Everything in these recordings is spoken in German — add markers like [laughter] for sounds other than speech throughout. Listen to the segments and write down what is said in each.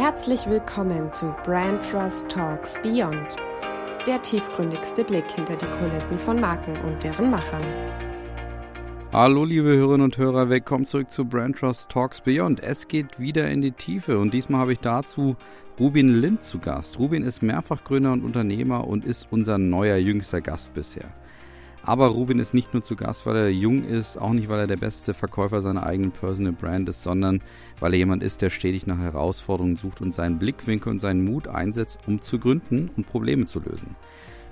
Herzlich willkommen zu Brand Trust Talks Beyond, der tiefgründigste Blick hinter die Kulissen von Marken und deren Machern. Hallo liebe Hörerinnen und Hörer, willkommen zurück zu Brand Trust Talks Beyond. Es geht wieder in die Tiefe und diesmal habe ich dazu Rubin Lind zu Gast. Rubin ist Mehrfachgründer und Unternehmer und ist unser neuer jüngster Gast bisher. Aber Rubin ist nicht nur zu Gast, weil er jung ist, auch nicht, weil er der beste Verkäufer seiner eigenen Personal Brand ist, sondern weil er jemand ist, der stetig nach Herausforderungen sucht und seinen Blickwinkel und seinen Mut einsetzt, um zu gründen und Probleme zu lösen.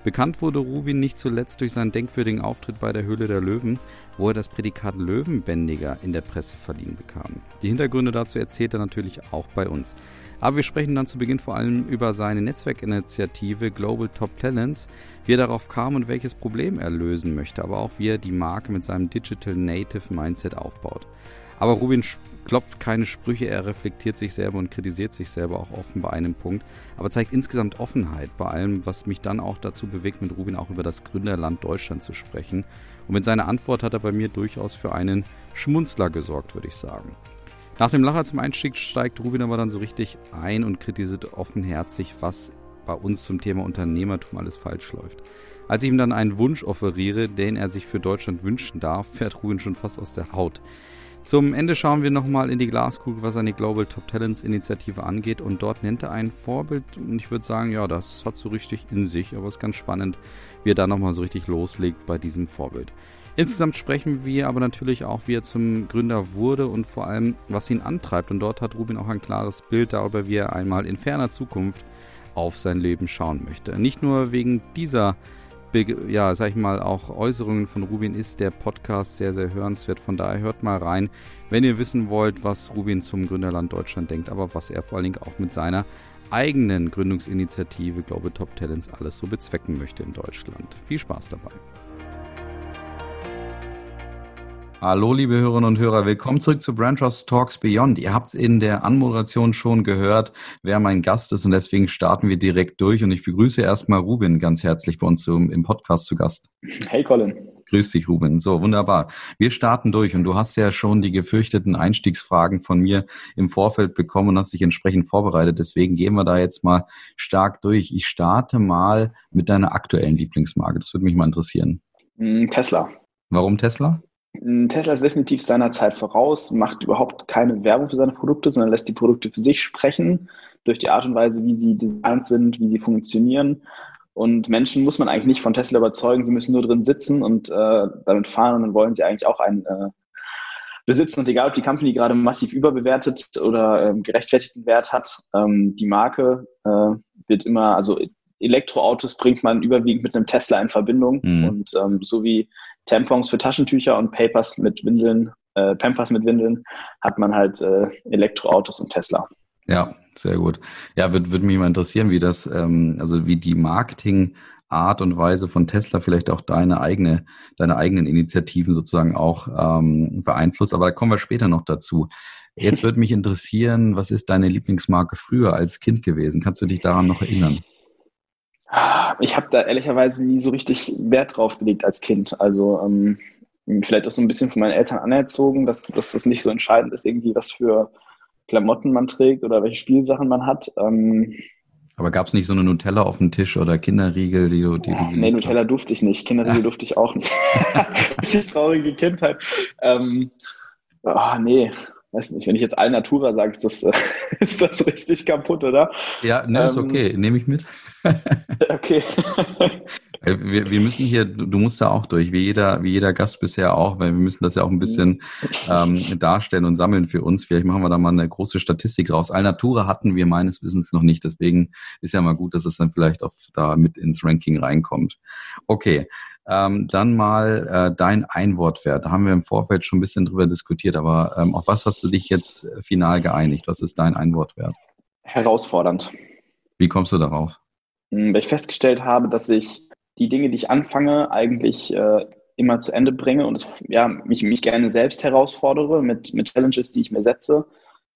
Bekannt wurde Rubin nicht zuletzt durch seinen denkwürdigen Auftritt bei der Höhle der Löwen, wo er das Prädikat Löwenbändiger in der Presse verliehen bekam. Die Hintergründe dazu erzählt er natürlich auch bei uns. Aber wir sprechen dann zu Beginn vor allem über seine Netzwerkinitiative Global Top Talents, wie er darauf kam und welches Problem er lösen möchte, aber auch wie er die Marke mit seinem Digital Native Mindset aufbaut. Aber Rubin klopft keine Sprüche, er reflektiert sich selber und kritisiert sich selber auch offen bei einem Punkt, aber zeigt insgesamt Offenheit bei allem, was mich dann auch dazu bewegt, mit Rubin auch über das Gründerland Deutschland zu sprechen. Und mit seiner Antwort hat er bei mir durchaus für einen Schmunzler gesorgt, würde ich sagen. Nach dem Lacher zum Einstieg steigt Rubin aber dann so richtig ein und kritisiert offenherzig, was bei uns zum Thema Unternehmertum alles falsch läuft. Als ich ihm dann einen Wunsch offeriere, den er sich für Deutschland wünschen darf, fährt Rubin schon fast aus der Haut. Zum Ende schauen wir nochmal in die Glaskugel, was seine Global Top Talents Initiative angeht. Und dort nennt er ein Vorbild. Und ich würde sagen, ja, das hat so richtig in sich. Aber es ist ganz spannend, wie er da nochmal so richtig loslegt bei diesem Vorbild. Insgesamt sprechen wir aber natürlich auch, wie er zum Gründer wurde und vor allem, was ihn antreibt. Und dort hat Rubin auch ein klares Bild darüber, wie er einmal in ferner Zukunft auf sein Leben schauen möchte. Nicht nur wegen dieser, ja, sag ich mal, auch Äußerungen von Rubin ist der Podcast sehr, sehr hörenswert. Von daher hört mal rein, wenn ihr wissen wollt, was Rubin zum Gründerland Deutschland denkt, aber was er vor allen Dingen auch mit seiner eigenen Gründungsinitiative Global Top Talents alles so bezwecken möchte in Deutschland. Viel Spaß dabei. Hallo, liebe Hörerinnen und Hörer, willkommen zurück zu Brand Trust Talks Beyond. Ihr habt es in der Anmoderation schon gehört, wer mein Gast ist und deswegen starten wir direkt durch und ich begrüße erstmal Ruben ganz herzlich bei uns zum, im Podcast zu Gast. Hey Colin. Grüß dich, Ruben. So, wunderbar. Wir starten durch und du hast ja schon die gefürchteten Einstiegsfragen von mir im Vorfeld bekommen und hast dich entsprechend vorbereitet. Deswegen gehen wir da jetzt mal stark durch. Ich starte mal mit deiner aktuellen Lieblingsmarke. Das würde mich mal interessieren. Mm, Tesla. Warum Tesla? Tesla ist definitiv seiner Zeit voraus, macht überhaupt keine Werbung für seine Produkte, sondern lässt die Produkte für sich sprechen, durch die Art und Weise, wie sie designt sind, wie sie funktionieren. Und Menschen muss man eigentlich nicht von Tesla überzeugen, sie müssen nur drin sitzen und äh, damit fahren und dann wollen sie eigentlich auch einen äh, besitzen. Und egal, ob die Company gerade massiv überbewertet oder ähm, gerechtfertigten Wert hat, ähm, die Marke äh, wird immer, also Elektroautos bringt man überwiegend mit einem Tesla in Verbindung. Mhm. Und ähm, so wie Tampons für Taschentücher und Papers mit Windeln, äh, Pampers mit Windeln, hat man halt äh, Elektroautos und Tesla. Ja, sehr gut. Ja, würde würd mich mal interessieren, wie das, ähm, also wie die Marketingart und Weise von Tesla vielleicht auch deine eigene, deine eigenen Initiativen sozusagen auch ähm, beeinflusst. Aber da kommen wir später noch dazu. Jetzt [laughs] würde mich interessieren, was ist deine Lieblingsmarke früher als Kind gewesen? Kannst du dich daran noch erinnern? Ich habe da ehrlicherweise nie so richtig Wert drauf gelegt als Kind. Also ähm, vielleicht auch so ein bisschen von meinen Eltern anerzogen, dass, dass das nicht so entscheidend ist, irgendwie was für Klamotten man trägt oder welche Spielsachen man hat. Ähm, aber gab es nicht so eine Nutella auf dem Tisch oder Kinderriegel, die du, die ja, du Nee, Nutella hast? durfte ich nicht. Kinderriegel ja. durfte ich auch nicht. [laughs] Richtig traurige Kindheit. Ähm, oh, nee, weiß nicht, wenn ich jetzt Alnatura sage, ist das, [laughs] ist das richtig kaputt, oder? Ja, ne, ist ähm, okay, nehme ich mit. [laughs] okay. wir, wir müssen hier, du musst da auch durch, wie jeder, wie jeder Gast bisher auch, weil wir müssen das ja auch ein bisschen ähm, darstellen und sammeln für uns. Vielleicht machen wir da mal eine große Statistik draus. Alnatura hatten wir meines Wissens noch nicht, deswegen ist ja mal gut, dass es dann vielleicht auch da mit ins Ranking reinkommt. Okay, ähm, dann mal äh, dein Einwortwert. Da haben wir im Vorfeld schon ein bisschen drüber diskutiert, aber ähm, auf was hast du dich jetzt äh, final geeinigt? Was ist dein Einwortwert? Herausfordernd. Wie kommst du darauf? Hm, weil ich festgestellt habe, dass ich die Dinge, die ich anfange, eigentlich äh, immer zu Ende bringe und es, ja, mich, mich gerne selbst herausfordere mit, mit Challenges, die ich mir setze,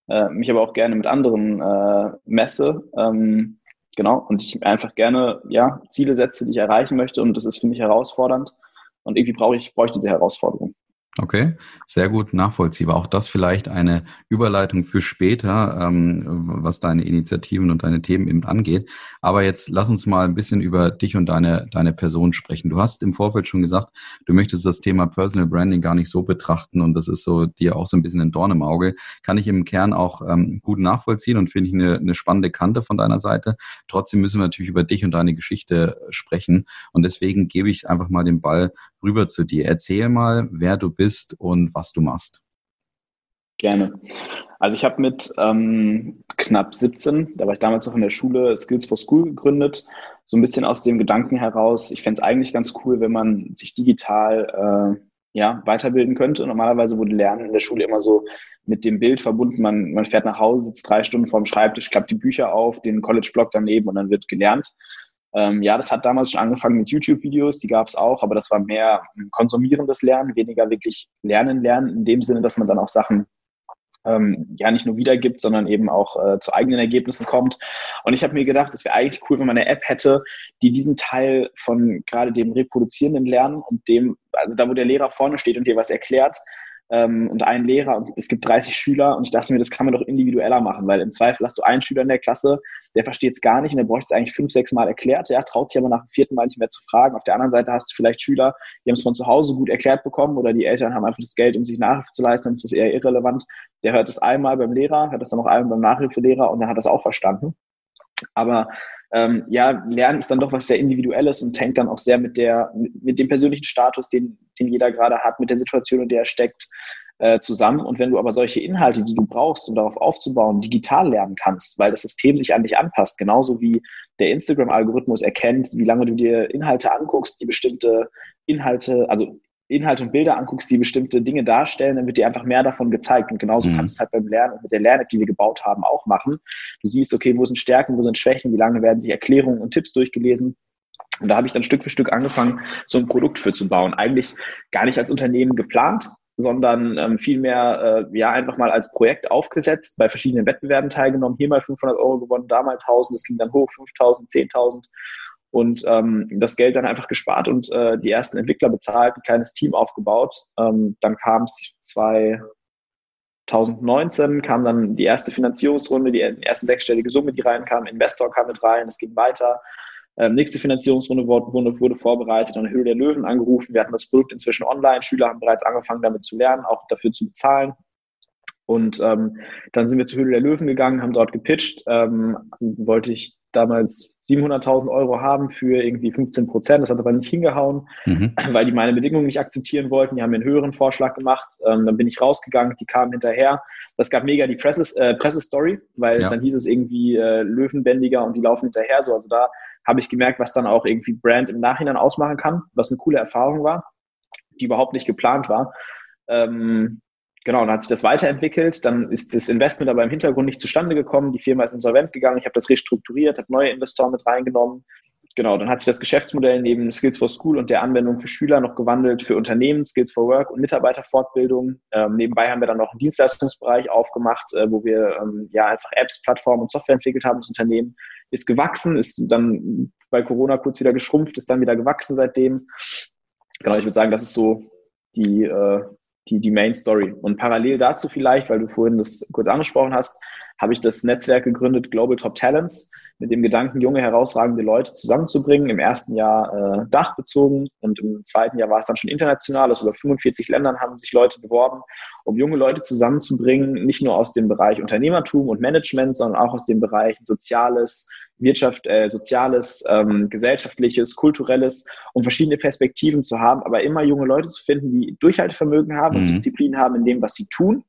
äh, mich aber auch gerne mit anderen äh, messe. Ähm, genau, und ich einfach gerne ja, Ziele setze, die ich erreichen möchte. Und das ist für mich herausfordernd. Und irgendwie brauche ich, brauche ich diese Herausforderung. Okay, sehr gut nachvollziehbar. Auch das vielleicht eine Überleitung für später, ähm, was deine Initiativen und deine Themen eben angeht. Aber jetzt lass uns mal ein bisschen über dich und deine, deine Person sprechen. Du hast im Vorfeld schon gesagt, du möchtest das Thema Personal Branding gar nicht so betrachten und das ist so dir auch so ein bisschen ein Dorn im Auge. Kann ich im Kern auch ähm, gut nachvollziehen und finde ich eine, eine spannende Kante von deiner Seite. Trotzdem müssen wir natürlich über dich und deine Geschichte sprechen und deswegen gebe ich einfach mal den Ball rüber zu dir. Erzähl mal, wer du bist und was du machst. Gerne. Also ich habe mit ähm, knapp 17, da war ich damals noch in der Schule, Skills for School gegründet. So ein bisschen aus dem Gedanken heraus, ich fände es eigentlich ganz cool, wenn man sich digital äh, ja, weiterbilden könnte. Normalerweise wurde Lernen in der Schule immer so mit dem Bild verbunden, man, man fährt nach Hause, sitzt drei Stunden vorm Schreibtisch, klappt die Bücher auf, den College-Blog daneben und dann wird gelernt. Ähm, ja, das hat damals schon angefangen mit YouTube-Videos, die gab es auch, aber das war mehr konsumierendes Lernen, weniger wirklich Lernen, Lernen, in dem Sinne, dass man dann auch Sachen ähm, ja nicht nur wiedergibt, sondern eben auch äh, zu eigenen Ergebnissen kommt. Und ich habe mir gedacht, es wäre eigentlich cool, wenn man eine App hätte, die diesen Teil von gerade dem reproduzierenden Lernen und dem, also da, wo der Lehrer vorne steht und dir was erklärt, ähm, und einen Lehrer und es gibt 30 Schüler und ich dachte mir, das kann man doch individueller machen, weil im Zweifel hast du einen Schüler in der Klasse, der versteht es gar nicht und der bräuchte es eigentlich fünf, sechs Mal erklärt, ja, traut sich aber nach dem vierten Mal nicht mehr zu fragen. Auf der anderen Seite hast du vielleicht Schüler, die haben es von zu Hause gut erklärt bekommen oder die Eltern haben einfach das Geld, um sich Nachhilfe zu leisten, dann ist das eher irrelevant. Der hört es einmal beim Lehrer, hört es dann noch einmal beim Nachhilfelehrer und der hat das auch verstanden. Aber ähm, ja, Lernen ist dann doch was sehr Individuelles und hängt dann auch sehr mit der, mit dem persönlichen Status, den, den jeder gerade hat, mit der Situation, in der er steckt, äh, zusammen. Und wenn du aber solche Inhalte, die du brauchst, um darauf aufzubauen, digital lernen kannst, weil das System sich an dich anpasst, genauso wie der Instagram-Algorithmus erkennt, wie lange du dir Inhalte anguckst, die bestimmte Inhalte, also Inhalte und Bilder anguckst, die bestimmte Dinge darstellen, dann wird dir einfach mehr davon gezeigt. Und genauso mhm. kannst du es halt beim Lernen und mit der Lern-App, die wir gebaut haben, auch machen. Du siehst, okay, wo sind Stärken, wo sind Schwächen, wie lange werden sich Erklärungen und Tipps durchgelesen. Und da habe ich dann Stück für Stück angefangen, so ein Produkt für zu bauen. Eigentlich gar nicht als Unternehmen geplant, sondern ähm, vielmehr äh, ja einfach mal als Projekt aufgesetzt, bei verschiedenen Wettbewerben teilgenommen, hier mal 500 Euro gewonnen, da mal 1000, das ging dann hoch, 5000, 10.000 und ähm, das Geld dann einfach gespart und äh, die ersten Entwickler bezahlt, ein kleines Team aufgebaut. Ähm, dann kam es 2019, kam dann die erste Finanzierungsrunde, die erste sechsstellige Summe, die reinkam, Investor kam mit rein, es ging weiter. Ähm, nächste Finanzierungsrunde wurde, wurde vorbereitet, an der Höhe der Löwen angerufen. Wir hatten das Produkt inzwischen online. Schüler haben bereits angefangen, damit zu lernen, auch dafür zu bezahlen. Und ähm, dann sind wir zur Höhle der Löwen gegangen, haben dort gepitcht. Ähm, wollte ich damals 700.000 Euro haben für irgendwie 15 Prozent. Das hat aber nicht hingehauen, mhm. [clears throat] weil die meine Bedingungen nicht akzeptieren wollten. Die haben mir einen höheren Vorschlag gemacht. Ähm, dann bin ich rausgegangen, die kamen hinterher. Das gab mega die Presses, äh, Pressestory, weil ja. dann hieß es irgendwie äh, Löwenbändiger und die laufen hinterher. So, also da habe ich gemerkt, was dann auch irgendwie Brand im Nachhinein ausmachen kann, was eine coole Erfahrung war, die überhaupt nicht geplant war. Ähm, genau, dann hat sich das weiterentwickelt, dann ist das Investment aber im Hintergrund nicht zustande gekommen, die Firma ist insolvent gegangen, ich habe das restrukturiert, habe neue Investoren mit reingenommen. Genau, dann hat sich das Geschäftsmodell neben Skills for School und der Anwendung für Schüler noch gewandelt für Unternehmen, Skills for Work und Mitarbeiterfortbildung. Ähm, nebenbei haben wir dann noch einen Dienstleistungsbereich aufgemacht, äh, wo wir ähm, ja einfach Apps, Plattformen und Software entwickelt haben. Das Unternehmen ist gewachsen, ist dann bei Corona kurz wieder geschrumpft, ist dann wieder gewachsen seitdem. Genau, ich würde sagen, das ist so die, äh, die, die Main Story. Und parallel dazu vielleicht, weil du vorhin das kurz angesprochen hast, habe ich das Netzwerk gegründet Global Top Talents mit dem Gedanken, junge, herausragende Leute zusammenzubringen. Im ersten Jahr äh, dachbezogen und im zweiten Jahr war es dann schon international. Aus über 45 Ländern haben sich Leute beworben, um junge Leute zusammenzubringen, nicht nur aus dem Bereich Unternehmertum und Management, sondern auch aus dem Bereich Soziales, Wirtschaft, äh, Soziales, ähm, Gesellschaftliches, Kulturelles, um verschiedene Perspektiven zu haben, aber immer junge Leute zu finden, die Durchhaltevermögen haben mhm. und Disziplin haben in dem, was sie tun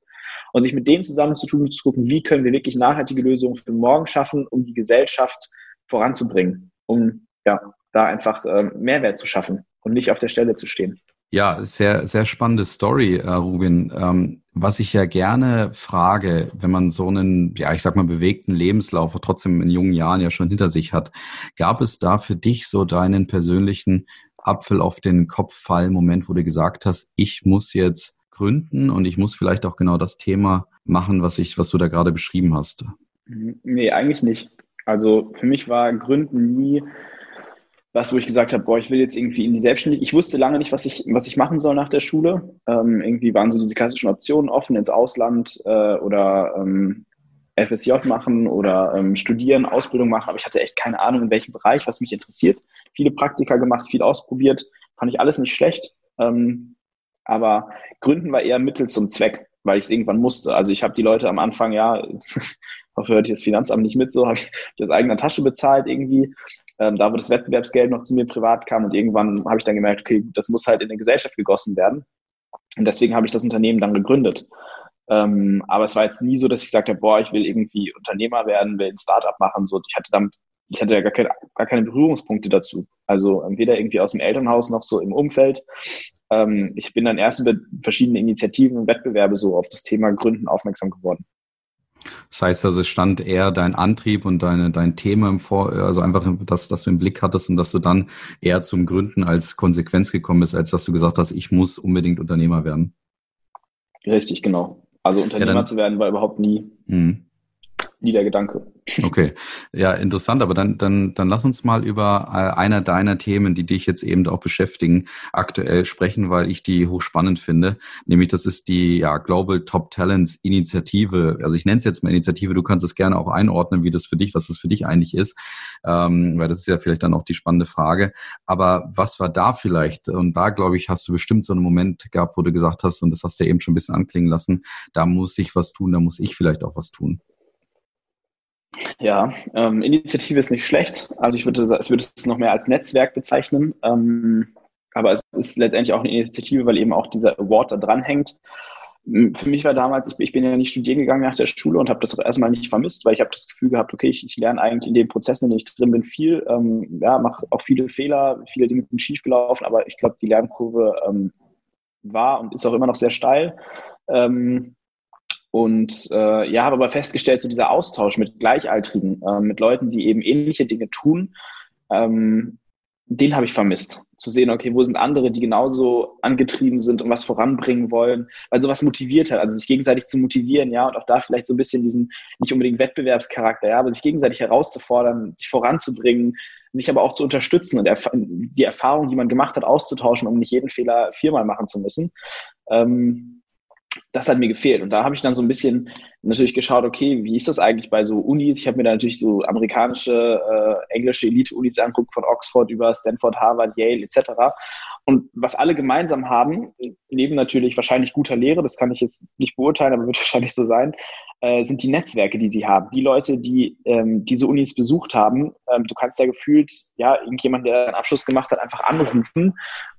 und sich mit denen zusammenzutun und zu gucken, wie können wir wirklich nachhaltige Lösungen für morgen schaffen, um die Gesellschaft voranzubringen, um ja, da einfach äh, Mehrwert zu schaffen und nicht auf der Stelle zu stehen. Ja, sehr, sehr spannende Story, äh, Rubin. Ähm, was ich ja gerne frage, wenn man so einen, ja, ich sag mal, bewegten Lebenslauf trotzdem in jungen Jahren ja schon hinter sich hat, gab es da für dich so deinen persönlichen Apfel auf den Kopf fallen Moment, wo du gesagt hast, ich muss jetzt gründen und ich muss vielleicht auch genau das Thema machen, was ich, was du da gerade beschrieben hast? Nee, eigentlich nicht. Also für mich war Gründen nie was, wo ich gesagt habe, boah, ich will jetzt irgendwie in die Selbstständigkeit. Ich wusste lange nicht, was ich, was ich machen soll nach der Schule. Ähm, irgendwie waren so diese klassischen Optionen offen ins Ausland äh, oder ähm, FSJ machen oder ähm, studieren, Ausbildung machen, aber ich hatte echt keine Ahnung, in welchem Bereich, was mich interessiert. Viele Praktika gemacht, viel ausprobiert, fand ich alles nicht schlecht. Ähm, aber Gründen war eher Mittel zum Zweck, weil ich es irgendwann musste. Also ich habe die Leute am Anfang, ja, [laughs] hoffe, hört ihr das Finanzamt nicht mit, so habe ich aus eigener Tasche bezahlt irgendwie. Ähm, da, wo das Wettbewerbsgeld noch zu mir privat kam und irgendwann habe ich dann gemerkt, okay, das muss halt in eine Gesellschaft gegossen werden. Und deswegen habe ich das Unternehmen dann gegründet. Ähm, aber es war jetzt nie so, dass ich sagte, boah, ich will irgendwie Unternehmer werden, will ein Startup machen. So, ich hatte damit, ich hatte ja gar keine, gar keine Berührungspunkte dazu. Also weder irgendwie aus dem Elternhaus noch so im Umfeld. Ähm, ich bin dann erst über verschiedene Initiativen und Wettbewerbe so auf das Thema Gründen aufmerksam geworden. Das heißt also, es stand eher dein Antrieb und deine, dein Thema im Vor, also einfach, dass, dass du im Blick hattest und dass du dann eher zum Gründen als Konsequenz gekommen bist, als dass du gesagt hast, ich muss unbedingt Unternehmer werden. Richtig, genau. Also Unternehmer ja, dann, zu werden war überhaupt nie, mh. Nie der Gedanke. Okay, ja, interessant. Aber dann, dann, dann lass uns mal über äh, einer deiner Themen, die dich jetzt eben auch beschäftigen, aktuell sprechen, weil ich die hochspannend finde. Nämlich das ist die ja, Global Top Talents Initiative. Also ich nenne es jetzt mal Initiative. Du kannst es gerne auch einordnen, wie das für dich, was das für dich eigentlich ist, ähm, weil das ist ja vielleicht dann auch die spannende Frage. Aber was war da vielleicht? Und da glaube ich, hast du bestimmt so einen Moment gehabt, wo du gesagt hast, und das hast du ja eben schon ein bisschen anklingen lassen, da muss ich was tun, da muss ich vielleicht auch was tun. Ja, ähm, Initiative ist nicht schlecht. Also ich würde, ich würde es noch mehr als Netzwerk bezeichnen. Ähm, aber es ist letztendlich auch eine Initiative, weil eben auch dieser Award da dran hängt. Für mich war damals, ich, ich bin ja nicht studieren gegangen nach der Schule und habe das auch erstmal nicht vermisst, weil ich habe das Gefühl gehabt, okay, ich, ich lerne eigentlich in den Prozessen, in denen ich drin bin, viel. Ähm, ja, mache auch viele Fehler, viele Dinge sind schief gelaufen, aber ich glaube, die Lernkurve ähm, war und ist auch immer noch sehr steil. Ähm, und äh, ja, habe aber festgestellt, so dieser Austausch mit Gleichaltrigen, äh, mit Leuten, die eben ähnliche Dinge tun, ähm, den habe ich vermisst. Zu sehen, okay, wo sind andere, die genauso angetrieben sind und was voranbringen wollen, weil sowas motiviert hat, also sich gegenseitig zu motivieren, ja, und auch da vielleicht so ein bisschen diesen, nicht unbedingt Wettbewerbscharakter, ja, aber sich gegenseitig herauszufordern, sich voranzubringen, sich aber auch zu unterstützen und erf die Erfahrung, die man gemacht hat, auszutauschen, um nicht jeden Fehler viermal machen zu müssen. Ähm, das hat mir gefehlt. Und da habe ich dann so ein bisschen natürlich geschaut, okay, wie ist das eigentlich bei so Unis? Ich habe mir da natürlich so amerikanische, äh, englische Elite-Unis angeguckt, von Oxford über Stanford, Harvard, Yale etc. Und was alle gemeinsam haben, neben natürlich wahrscheinlich guter Lehre, das kann ich jetzt nicht beurteilen, aber [laughs] wird wahrscheinlich so sein, äh, sind die Netzwerke, die sie haben. Die Leute, die ähm, diese Unis besucht haben, ähm, du kannst ja gefühlt, ja, irgendjemand, der einen Abschluss gemacht hat, einfach anrufen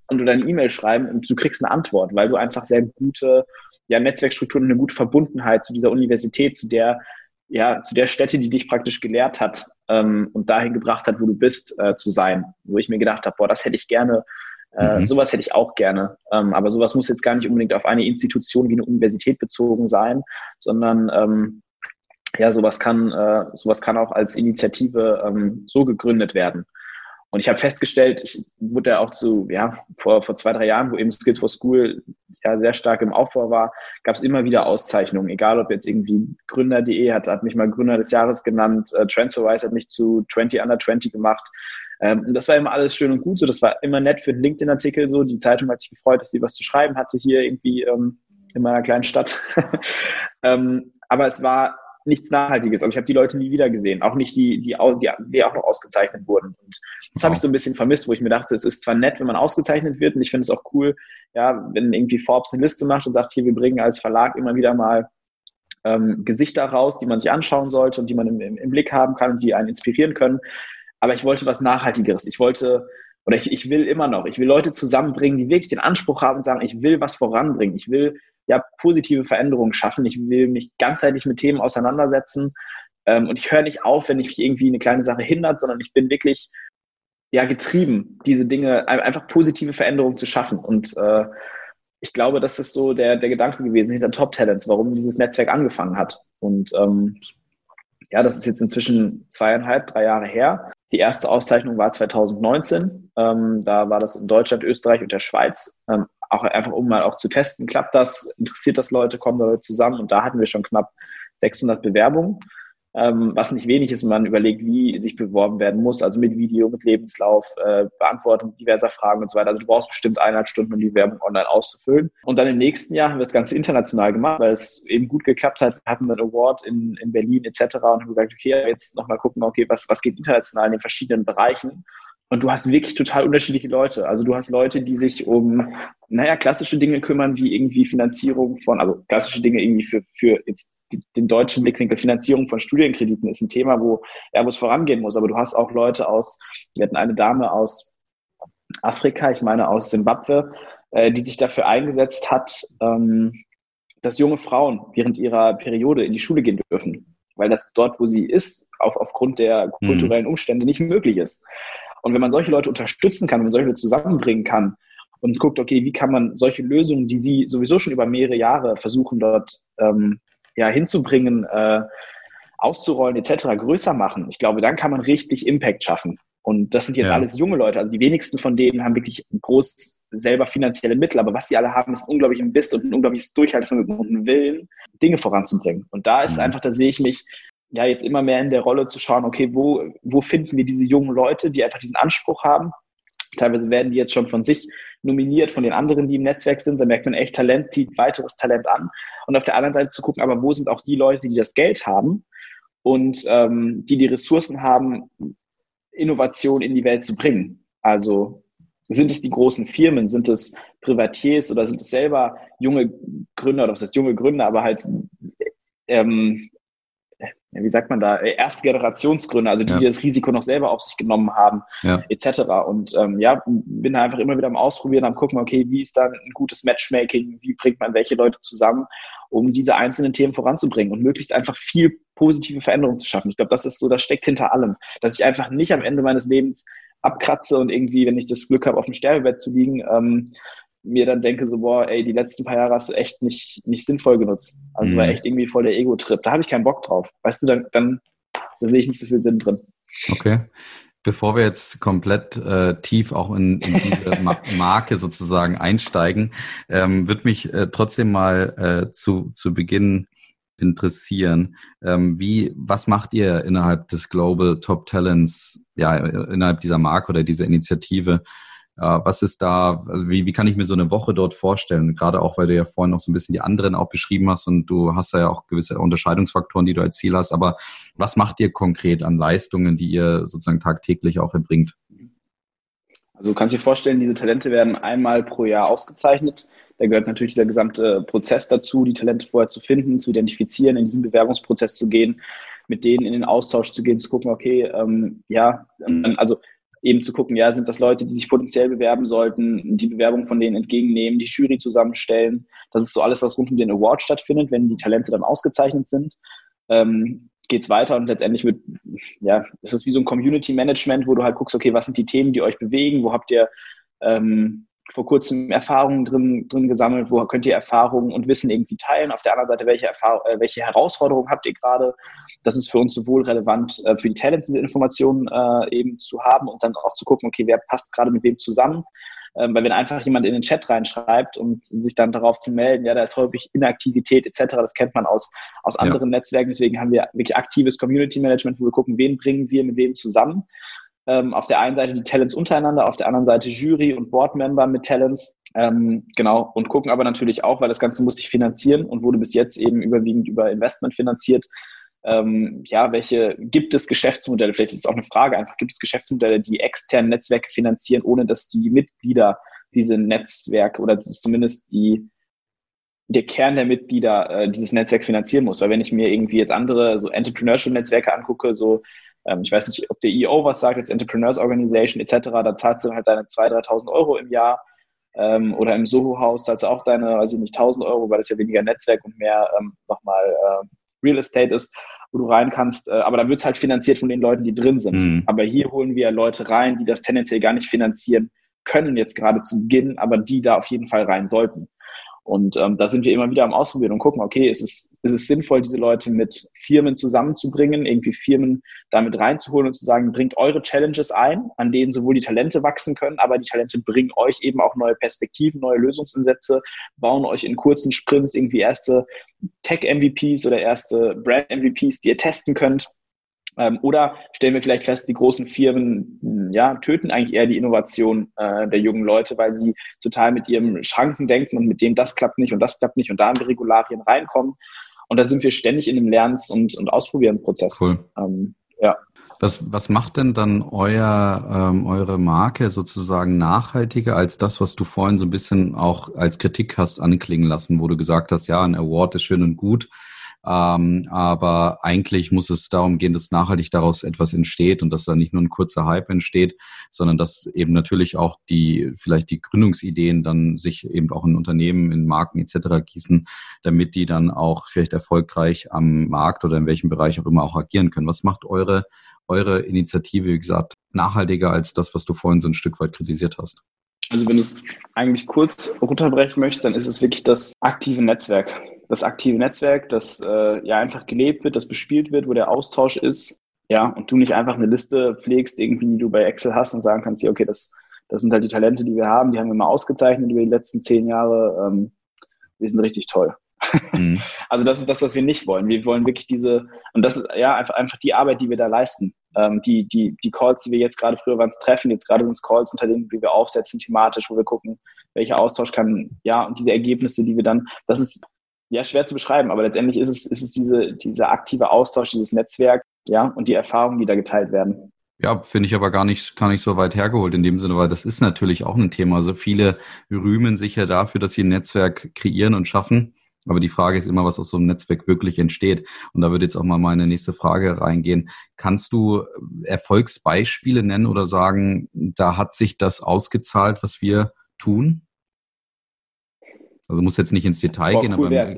und du deine E-Mail schreiben und du kriegst eine Antwort, weil du einfach sehr gute ja, Netzwerkstrukturen eine gute Verbundenheit zu dieser Universität, zu der, ja, zu der Stätte, die dich praktisch gelehrt hat ähm, und dahin gebracht hat, wo du bist, äh, zu sein. Wo ich mir gedacht habe, boah, das hätte ich gerne, äh, mhm. sowas hätte ich auch gerne. Ähm, aber sowas muss jetzt gar nicht unbedingt auf eine Institution wie eine Universität bezogen sein, sondern ähm, ja, sowas kann, äh, sowas kann auch als Initiative ähm, so gegründet werden. Und ich habe festgestellt, ich wurde ja auch zu, ja, vor, vor zwei, drei Jahren, wo eben Skills for School ja sehr stark im Aufbau war, gab es immer wieder Auszeichnungen, egal ob jetzt irgendwie Gründer.de hat, hat mich mal Gründer des Jahres genannt, äh, TransferWise hat mich zu 20 Under 20 gemacht. Ähm, und das war immer alles schön und gut, so das war immer nett für den LinkedIn-Artikel, so die Zeitung hat sich gefreut, dass sie was zu schreiben hatte hier irgendwie ähm, in meiner kleinen Stadt. [laughs] ähm, aber es war nichts Nachhaltiges. Also ich habe die Leute nie wieder gesehen, auch nicht die, die, die, die auch noch ausgezeichnet wurden. Und das wow. habe ich so ein bisschen vermisst, wo ich mir dachte, es ist zwar nett, wenn man ausgezeichnet wird, und ich finde es auch cool, ja, wenn irgendwie Forbes eine Liste macht und sagt, hier, wir bringen als Verlag immer wieder mal ähm, Gesichter raus, die man sich anschauen sollte und die man im, im, im Blick haben kann und die einen inspirieren können. Aber ich wollte was Nachhaltigeres. Ich wollte oder ich, ich will immer noch, ich will Leute zusammenbringen, die wirklich den Anspruch haben und sagen, ich will was voranbringen, ich will ja positive Veränderungen schaffen, ich will mich ganzheitlich mit Themen auseinandersetzen ähm, und ich höre nicht auf, wenn ich mich irgendwie eine kleine Sache hindert, sondern ich bin wirklich ja getrieben, diese Dinge einfach positive Veränderungen zu schaffen und äh, ich glaube, das ist so der, der Gedanke gewesen hinter Top Talents, warum dieses Netzwerk angefangen hat. Und ähm, ja, das ist jetzt inzwischen zweieinhalb, drei Jahre her. Die erste Auszeichnung war 2019. Ähm, da war das in Deutschland, Österreich und der Schweiz. Ähm, auch einfach um mal auch zu testen, klappt das, interessiert das Leute, kommen da Leute zusammen. Und da hatten wir schon knapp 600 Bewerbungen. ähm, was nicht wenig ist, wenn man überlegt, wie sich beworben werden muss, also mit Video, mit Lebenslauf, äh, Beantwortung diverser Fragen und so weiter. Also du brauchst bestimmt eineinhalb Stunden, um die Werbung online auszufüllen. Und dann im nächsten Jahr haben wir das Ganze international gemacht, weil es eben gut geklappt hat. Wir hatten einen Award in, in Berlin etc. und haben gesagt, okay, jetzt nochmal gucken, okay, was, was geht international in den verschiedenen Bereichen. Und du hast wirklich total unterschiedliche Leute. Also du hast Leute, die sich um, naja, klassische Dinge kümmern, wie irgendwie Finanzierung von, also klassische Dinge irgendwie für, für jetzt den deutschen Blickwinkel, Finanzierung von Studienkrediten ist ein Thema, wo Airbus vorangehen muss. Aber du hast auch Leute aus, wir hatten eine Dame aus Afrika, ich meine aus Simbabwe, äh, die sich dafür eingesetzt hat, ähm, dass junge Frauen während ihrer Periode in die Schule gehen dürfen. Weil das dort, wo sie ist, auf, aufgrund der mhm. kulturellen Umstände nicht möglich ist. Und wenn man solche Leute unterstützen kann, wenn man solche Leute zusammenbringen kann und guckt, okay, wie kann man solche Lösungen, die sie sowieso schon über mehrere Jahre versuchen dort ähm, ja, hinzubringen, äh, auszurollen etc., größer machen, ich glaube, dann kann man richtig Impact schaffen. Und das sind jetzt ja. alles junge Leute. Also die wenigsten von denen haben wirklich groß selber finanzielle Mittel. Aber was sie alle haben, ist unglaublich ein Biss und ein unglaubliches Durchhaltevermögen und ein Willen, Dinge voranzubringen. Und da ist mhm. einfach, da sehe ich mich ja jetzt immer mehr in der Rolle zu schauen, okay, wo, wo finden wir diese jungen Leute, die einfach diesen Anspruch haben. Teilweise werden die jetzt schon von sich nominiert, von den anderen, die im Netzwerk sind. Da merkt man echt, Talent zieht weiteres Talent an. Und auf der anderen Seite zu gucken, aber wo sind auch die Leute, die das Geld haben und ähm, die die Ressourcen haben, Innovation in die Welt zu bringen. Also sind es die großen Firmen, sind es Privatiers oder sind es selber junge Gründer, oder was heißt junge Gründer, aber halt ähm, wie sagt man da, äh, Erstgenerationsgründer, also die, ja. die das Risiko noch selber auf sich genommen haben, ja. etc. Und ähm, ja, bin da einfach immer wieder am Ausprobieren, am gucken, okay, wie ist da ein gutes Matchmaking, wie bringt man welche Leute zusammen, um diese einzelnen Themen voranzubringen und möglichst einfach viel positive Veränderung zu schaffen. Ich glaube, das ist so, das steckt hinter allem, dass ich einfach nicht am Ende meines Lebens abkratze und irgendwie, wenn ich das Glück habe, auf dem Sterbebett zu liegen, ähm, mir dann denke, so, boah, ey, die letzten paar Jahre hast du echt nicht, nicht sinnvoll genutzt. Also mhm. war echt irgendwie voll der Ego-Trip. Da habe ich keinen Bock drauf. Weißt du, dann, dann da sehe ich nicht so viel Sinn drin. Okay. Bevor wir jetzt komplett äh, tief auch in, in diese Ma [laughs] Marke sozusagen einsteigen, ähm, wird mich äh, trotzdem mal äh, zu, zu Beginn interessieren. Ähm, wie, was macht ihr innerhalb des Global Top Talents, ja, innerhalb dieser Marke oder dieser Initiative? Was ist da, also wie, wie kann ich mir so eine Woche dort vorstellen? Gerade auch, weil du ja vorhin noch so ein bisschen die anderen auch beschrieben hast und du hast ja auch gewisse Unterscheidungsfaktoren, die du als Ziel hast. Aber was macht ihr konkret an Leistungen, die ihr sozusagen tagtäglich auch erbringt? Also du kannst dir vorstellen, diese Talente werden einmal pro Jahr ausgezeichnet. Da gehört natürlich dieser gesamte Prozess dazu, die Talente vorher zu finden, zu identifizieren, in diesen Bewerbungsprozess zu gehen, mit denen in den Austausch zu gehen, zu gucken, okay, ähm, ja, also eben zu gucken, ja, sind das Leute, die sich potenziell bewerben sollten, die Bewerbung von denen entgegennehmen, die Jury zusammenstellen. Das ist so alles, was rund um den Award stattfindet, wenn die Talente dann ausgezeichnet sind. Ähm, geht's weiter und letztendlich wird, ja, es ist wie so ein Community Management, wo du halt guckst, okay, was sind die Themen, die euch bewegen, wo habt ihr ähm, vor kurzem Erfahrungen drin, drin gesammelt, wo könnt ihr Erfahrungen und Wissen irgendwie teilen. Auf der anderen Seite, welche, Erfahrung, äh, welche Herausforderungen habt ihr gerade? Das ist für uns sowohl relevant äh, für die Talents, diese Informationen äh, eben zu haben und dann auch zu gucken, okay, wer passt gerade mit wem zusammen. Ähm, weil wenn einfach jemand in den Chat reinschreibt und sich dann darauf zu melden, ja, da ist häufig Inaktivität etc., das kennt man aus, aus anderen ja. Netzwerken. Deswegen haben wir wirklich aktives Community Management, wo wir gucken, wen bringen wir mit wem zusammen. Ähm, auf der einen Seite die Talents untereinander, auf der anderen Seite Jury und Boardmember mit Talents. Ähm, genau, und gucken aber natürlich auch, weil das Ganze muss sich finanzieren und wurde bis jetzt eben überwiegend über Investment finanziert. Ähm, ja, welche gibt es Geschäftsmodelle? Vielleicht ist es auch eine Frage einfach, gibt es Geschäftsmodelle, die externe Netzwerke finanzieren, ohne dass die Mitglieder diese Netzwerke oder zumindest die der Kern der Mitglieder äh, dieses Netzwerk finanzieren muss. Weil wenn ich mir irgendwie jetzt andere so Entrepreneurship-Netzwerke angucke, so ähm, ich weiß nicht, ob der EO was sagt, jetzt Entrepreneurs Organization etc., da zahlst du halt deine 2.000, 3.000 Euro im Jahr. Ähm, oder im Soho-Haus zahlst du auch deine, weiß ich nicht, 1.000 Euro, weil das ja weniger Netzwerk und mehr ähm, nochmal äh, Real Estate ist, wo du rein kannst. Äh, aber da wird es halt finanziert von den Leuten, die drin sind. Mhm. Aber hier holen wir Leute rein, die das tendenziell gar nicht finanzieren können, jetzt gerade zu Beginn, aber die da auf jeden Fall rein sollten. Und ähm, da sind wir immer wieder am Ausprobieren und gucken, okay, ist es, ist es sinnvoll, diese Leute mit Firmen zusammenzubringen, irgendwie Firmen damit reinzuholen und zu sagen, bringt eure Challenges ein, an denen sowohl die Talente wachsen können, aber die Talente bringen euch eben auch neue Perspektiven, neue Lösungsansätze, bauen euch in kurzen Sprints irgendwie erste Tech-MVPs oder erste Brand-MVPs, die ihr testen könnt ähm, oder stellen wir vielleicht fest, die großen Firmen ja, töten eigentlich eher die Innovation äh, der jungen Leute, weil sie total mit ihrem Schranken denken und mit dem das klappt nicht und das klappt nicht und da in die Regularien reinkommen. Und da sind wir ständig in dem Lernens- und, und Ausprobieren-Prozess. Cool. Ähm, ja. Was, was macht denn dann euer, ähm, eure Marke sozusagen nachhaltiger als das, was du vorhin so ein bisschen auch als Kritik hast anklingen lassen, wo du gesagt hast, ja, ein Award ist schön und gut, ähm, aber eigentlich muss es darum gehen, dass nachhaltig daraus etwas entsteht und dass da nicht nur ein kurzer Hype entsteht, sondern dass eben natürlich auch die, vielleicht die Gründungsideen dann sich eben auch in Unternehmen, in Marken etc. gießen, damit die dann auch vielleicht erfolgreich am Markt oder in welchem Bereich auch immer auch agieren können. Was macht eure, eure Initiative, wie gesagt, nachhaltiger als das, was du vorhin so ein Stück weit kritisiert hast? Also wenn du es eigentlich kurz runterbrechen möchtest, dann ist es wirklich das aktive Netzwerk das aktive Netzwerk, das äh, ja einfach gelebt wird, das bespielt wird, wo der Austausch ist, ja, und du nicht einfach eine Liste pflegst, irgendwie, die du bei Excel hast und sagen kannst, ja, okay, das, das sind halt die Talente, die wir haben, die haben wir mal ausgezeichnet über die letzten zehn Jahre, ähm, wir sind richtig toll. Mhm. [laughs] Also das ist das, was wir nicht wollen. Wir wollen wirklich diese, und das ist ja einfach, einfach die Arbeit, die wir da leisten. Ähm, die, die, die Calls, die wir jetzt gerade früher waren, treffen, jetzt gerade sind es Calls, unter denen wie wir aufsetzen, thematisch, wo wir gucken, welcher Austausch kann, ja, und diese Ergebnisse, die wir dann, das ist ja, schwer zu beschreiben, aber letztendlich ist es, ist es diese, dieser aktive Austausch, dieses Netzwerk, ja, und die Erfahrungen, die da geteilt werden. Ja, finde ich aber gar nicht, gar nicht so weit hergeholt in dem Sinne, weil das ist natürlich auch ein Thema. Also viele rühmen sich ja dafür, dass sie ein Netzwerk kreieren und schaffen. Aber die Frage ist immer, was aus so einem Netzwerk wirklich entsteht. Und da würde jetzt auch mal meine nächste Frage reingehen. Kannst du Erfolgsbeispiele nennen oder sagen, da hat sich das ausgezahlt, was wir tun? Also muss jetzt nicht ins Detail Boah, gehen, cool aber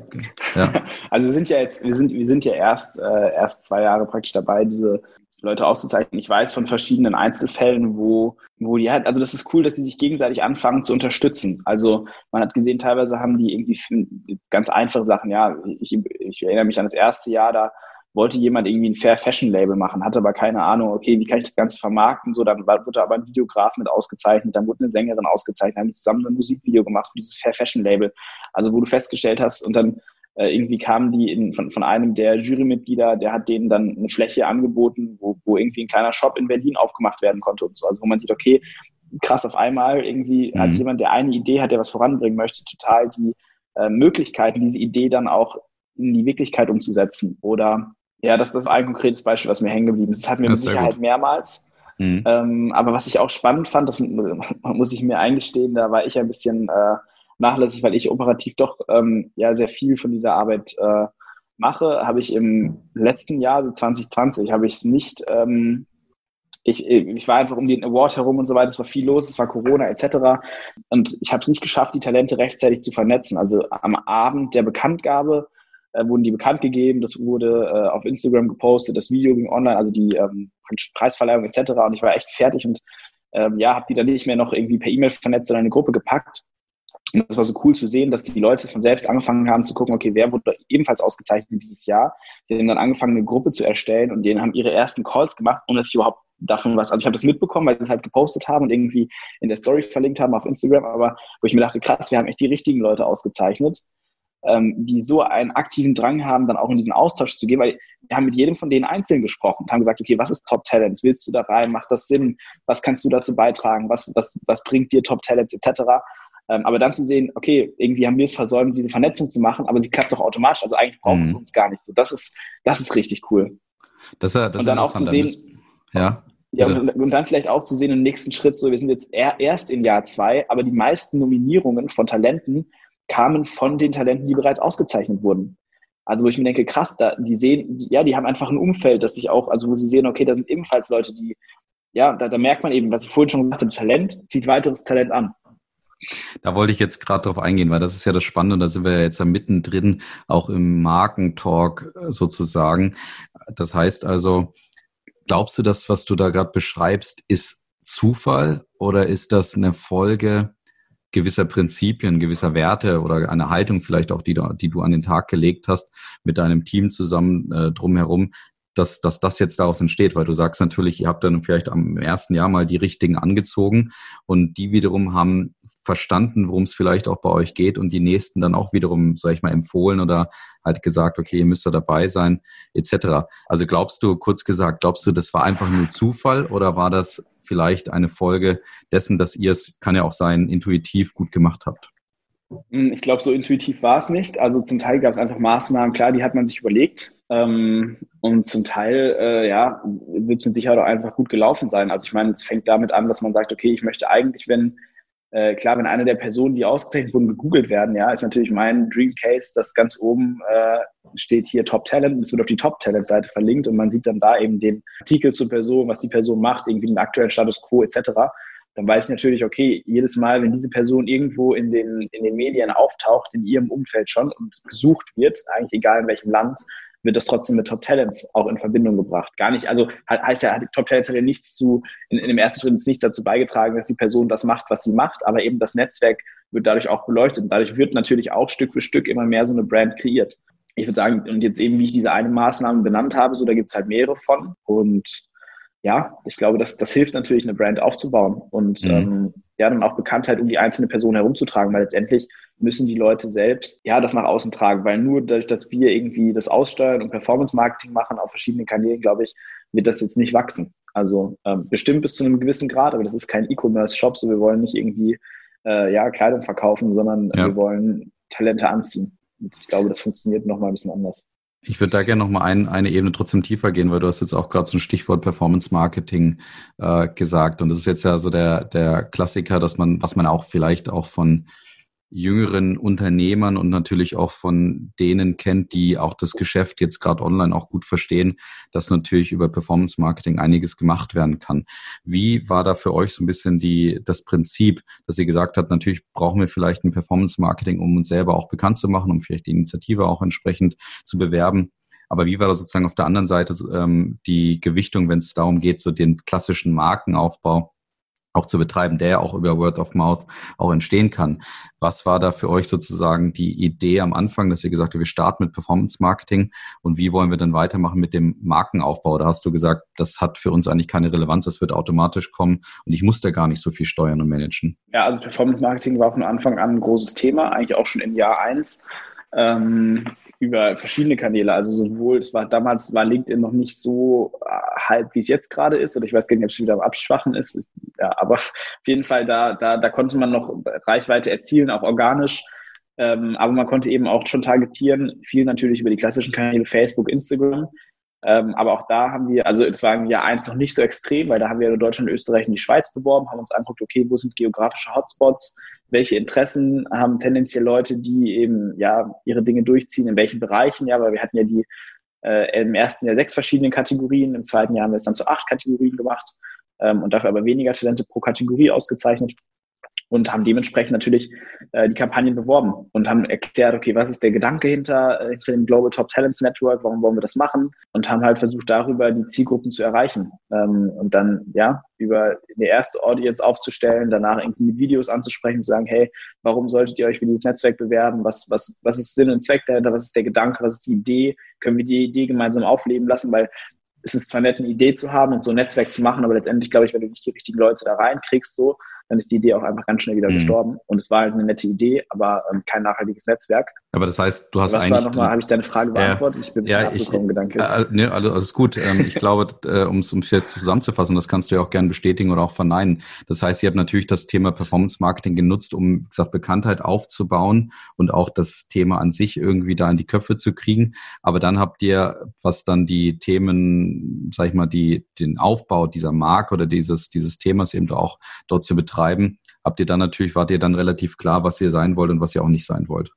ja. [laughs] also wir sind ja jetzt, wir sind, wir sind ja erst äh, erst zwei Jahre praktisch dabei, diese Leute auszuzeichnen. Ich weiß von verschiedenen Einzelfällen, wo, wo die halt, also das ist cool, dass sie sich gegenseitig anfangen zu unterstützen. Also man hat gesehen, teilweise haben die irgendwie ganz einfache Sachen, ja, ich, ich erinnere mich an das erste Jahr, da wollte jemand irgendwie ein Fair Fashion Label machen, hatte aber keine Ahnung, okay, wie kann ich das Ganze vermarkten? So, dann wurde aber ein Videograf mit ausgezeichnet, dann wurde eine Sängerin ausgezeichnet, haben zusammen ein Musikvideo gemacht für dieses Fair Fashion Label. Also, wo du festgestellt hast und dann äh, irgendwie kamen die in, von, von einem der Jurymitglieder, der hat denen dann eine Fläche angeboten, wo, wo irgendwie ein kleiner Shop in Berlin aufgemacht werden konnte und so. Also, wo man sieht, okay, krass, auf einmal irgendwie mhm. hat jemand, der eine Idee hat, der was voranbringen möchte, total die äh, Möglichkeiten, diese Idee dann auch in die Wirklichkeit umzusetzen. Oder ja, das, das ist ein konkretes Beispiel, was mir hängen geblieben ist. Das hatten wir mit Sicherheit gut. mehrmals. Mhm. Ähm, aber was ich auch spannend fand, das [laughs] muss ich mir eingestehen, da war ich ein bisschen äh, nachlässig, weil ich operativ doch ähm, ja sehr viel von dieser Arbeit äh, mache. Habe ich im letzten Jahr, so 2020, habe ich es nicht. Ähm, ich, ich war einfach um den Award herum und so weiter. Es war viel los, es war Corona etc. Und ich habe es nicht geschafft, die Talente rechtzeitig zu vernetzen. Also am Abend der Bekanntgabe äh, wurden die bekannt gegeben, das wurde äh, auf Instagram gepostet, das Video ging online, also die ähm, Preisverleihung etc. Und ich war echt fertig und ähm, ja, habe die dann nicht mehr noch irgendwie per E-Mail vernetzt, sondern eine Gruppe gepackt. Und das war so cool zu sehen, dass die Leute von selbst angefangen haben zu gucken, okay, wer wurde ebenfalls ausgezeichnet dieses Jahr. Die haben dann angefangen, eine Gruppe zu erstellen und denen haben ihre ersten Calls gemacht, ohne dass ich überhaupt davon was, also ich habe das mitbekommen, weil sie es halt gepostet haben und irgendwie in der Story verlinkt haben auf Instagram, aber wo ich mir dachte, krass, wir haben echt die richtigen Leute ausgezeichnet ähm, die so einen aktiven Drang haben, dann auch in diesen Austausch zu gehen, weil wir haben mit jedem von denen einzeln gesprochen und haben gesagt, okay, was ist Top Talents? Willst du da rein? Macht das Sinn? Was kannst du dazu beitragen? Was, was, was bringt dir Top Talents etc.? Ähm, aber dann zu sehen, okay, irgendwie haben wir es versäumt, diese Vernetzung zu machen, aber sie klappt doch automatisch. Also eigentlich braucht es mhm. uns gar nicht so. Das ist, das ist richtig cool. Das, das und dann auch zu sehen, ja. Ja, und, und, dann vielleicht auch zu sehen im nächsten Schritt, so wir sind jetzt erst in Jahr zwei, aber die meisten Nominierungen von Talenten kamen von den Talenten, die bereits ausgezeichnet wurden. Also wo ich mir denke, krass, da, die sehen, ja, die haben einfach ein Umfeld, das sich auch, also wo sie sehen, okay, da sind ebenfalls Leute, die, ja, da, da merkt man eben, was ich vorhin schon gesagt habe, Talent zieht weiteres Talent an. Da wollte ich jetzt gerade drauf eingehen, weil das ist ja das Spannende, da sind wir ja jetzt ja mittendrin, auch im Markentalk äh, sozusagen. Das heißt also, glaubst du, das, was du da gerade beschreibst, ist Zufall oder ist das eine Folge gewisser Prinzipien, gewisser Werte oder eine Haltung vielleicht auch, die du, die du an den Tag gelegt hast, mit deinem Team zusammen äh, drumherum, dass, dass das jetzt daraus entsteht, weil du sagst natürlich, ihr habt dann vielleicht am ersten Jahr mal die richtigen angezogen und die wiederum haben verstanden, worum es vielleicht auch bei euch geht und die nächsten dann auch wiederum, sag ich mal, empfohlen oder halt gesagt, okay, ihr müsst da dabei sein, etc. Also glaubst du, kurz gesagt, glaubst du, das war einfach nur Zufall oder war das vielleicht eine Folge dessen, dass ihr es, kann ja auch sein, intuitiv gut gemacht habt? Hm, ich glaube, so intuitiv war es nicht. Also zum Teil gab es einfach Maßnahmen, klar, die hat man sich überlegt. Ähm, und zum Teil, äh, ja, wird es mit Sicherheit auch einfach gut gelaufen sein. Also ich meine, es fängt damit an, dass man sagt, okay, ich möchte eigentlich, wenn, äh, klar, wenn eine der Personen, die ausgezeichnet wurden, gegoogelt werden, ja, ist natürlich mein Dream Case, dass ganz oben äh, steht hier Top Talent und es wird auf die Top Talent Seite verlinkt und man sieht dann da eben den Artikel zur Person, was die Person macht, irgendwie den aktuellen Status Quo etc dann weiß ich natürlich, okay, jedes Mal, wenn diese Person irgendwo in den, in den Medien auftaucht, in ihrem Umfeld schon und gesucht wird, eigentlich egal in welchem Land, wird das trotzdem mit Top Talents auch in Verbindung gebracht. Gar nicht, also heißt ja, Top Talents hat ja nichts zu, in, in dem ersten Schritt nichts dazu beigetragen, dass die Person das macht, was sie macht, aber eben das Netzwerk wird dadurch auch beleuchtet. Und dadurch wird natürlich auch Stück für Stück immer mehr so eine Brand kreiert. Ich würde sagen, und jetzt eben, wie ich diese eine Maßnahme benannt habe, so da gibt es halt mehrere von. Und ja, ich glaube, das, das hilft natürlich, eine Brand aufzubauen und mhm. ähm, ja, dann auch Bekanntheit um die einzelne Person herumzutragen, weil letztendlich müssen die Leute selbst ja das nach außen tragen, weil nur dadurch, dass wir irgendwie das Aussteuern und Performance-Marketing machen auf verschiedenen Kanälen, glaube ich, wird das jetzt nicht wachsen. Also ähm, bestimmt bis zu einem gewissen Grad, aber das ist kein E-Commerce-Shop, so wir wollen nicht irgendwie äh, ja Kleidung verkaufen, sondern ja. wir wollen Talente anziehen. Und ich glaube, das funktioniert nochmal ein bisschen anders. Ich würde da gerne noch mal ein, eine Ebene trotzdem tiefer gehen, weil du hast jetzt auch gerade so ein Stichwort Performance Marketing äh, gesagt. Und das ist jetzt ja so der der Klassiker, dass man was man auch vielleicht auch von jüngeren Unternehmern und natürlich auch von denen kennt, die auch das Geschäft jetzt gerade online auch gut verstehen, dass natürlich über Performance Marketing einiges gemacht werden kann. Wie war da für euch so ein bisschen die, das Prinzip, dass ihr gesagt habt, natürlich brauchen wir vielleicht ein Performance Marketing, um uns selber auch bekannt zu machen, um vielleicht die Initiative auch entsprechend zu bewerben. Aber wie war da sozusagen auf der anderen Seite ähm, die Gewichtung, wenn es darum geht, so den klassischen Markenaufbau auch zu betreiben, der ja auch über Word of Mouth auch entstehen kann. Was war da für euch sozusagen die Idee am Anfang, dass ihr gesagt habt, wir starten mit Performance Marketing und wie wollen wir dann weitermachen mit dem Markenaufbau? Da hast du gesagt, das hat für uns eigentlich keine Relevanz, das wird automatisch kommen und ich muss da gar nicht so viel steuern und managen. Ja, also Performance Marketing war von Anfang an ein großes Thema, eigentlich auch schon im Jahr eins. Ähm, über verschiedene Kanäle. Also sowohl, es war damals war LinkedIn noch nicht so äh, halb, wie es jetzt gerade ist, oder ich weiß gar nicht, ob es wieder am Abschwachen ist. Ja, aber [laughs] auf jeden Fall da, da, da konnte man noch Reichweite erzielen, auch organisch. Ähm, aber man konnte eben auch schon targetieren, viel natürlich über die klassischen Kanäle Facebook, Instagram. Ähm, aber auch da haben wir, also es war im Jahr eins noch nicht so extrem, weil da haben wir Deutschland, Österreich und die Schweiz beworben, haben uns angeguckt, okay, wo sind geografische Hotspots, welche Interessen haben tendenziell Leute, die eben ja ihre Dinge durchziehen, in welchen Bereichen, ja, weil wir hatten ja die äh, im ersten Jahr sechs verschiedene Kategorien, im zweiten Jahr haben wir es dann zu acht Kategorien gemacht ähm, und dafür aber weniger Talente pro Kategorie ausgezeichnet und haben dementsprechend natürlich äh, die Kampagnen beworben und haben erklärt, okay, was ist der Gedanke hinter, äh, hinter dem Global Top Talents Network, warum wollen wir das machen? Und haben halt versucht, darüber die Zielgruppen zu erreichen ähm, und dann, ja, über eine erste Audience aufzustellen, danach irgendwie Videos anzusprechen, zu sagen, hey, warum solltet ihr euch für dieses Netzwerk bewerben, was, was, was ist Sinn und Zweck dahinter, was ist der Gedanke, was ist die Idee, können wir die Idee gemeinsam aufleben lassen, weil es ist zwar nett, eine Idee zu haben und so ein Netzwerk zu machen, aber letztendlich glaube ich, wenn du nicht die richtigen Leute da reinkriegst, so, dann ist die Idee auch einfach ganz schnell wieder mhm. gestorben. Und es war halt eine nette Idee, aber ähm, kein nachhaltiges Netzwerk. Aber das heißt, du hast Was eigentlich... Nochmal, habe ich deine Frage beantwortet? ich bin ein ja, ich, Gedanke. Äh, ne, alles gut. Ähm, ich glaube, äh, um es jetzt zusammenzufassen, das kannst du ja auch gerne bestätigen oder auch verneinen. Das heißt, ihr habt natürlich das Thema Performance Marketing genutzt, um, wie gesagt, Bekanntheit aufzubauen und auch das Thema an sich irgendwie da in die Köpfe zu kriegen. Aber dann habt ihr, was dann die Themen, sag ich mal, die, den Aufbau dieser Marke oder dieses, dieses Themas eben auch dort zu betreiben, habt ihr dann natürlich, wart ihr dann relativ klar, was ihr sein wollt und was ihr auch nicht sein wollt.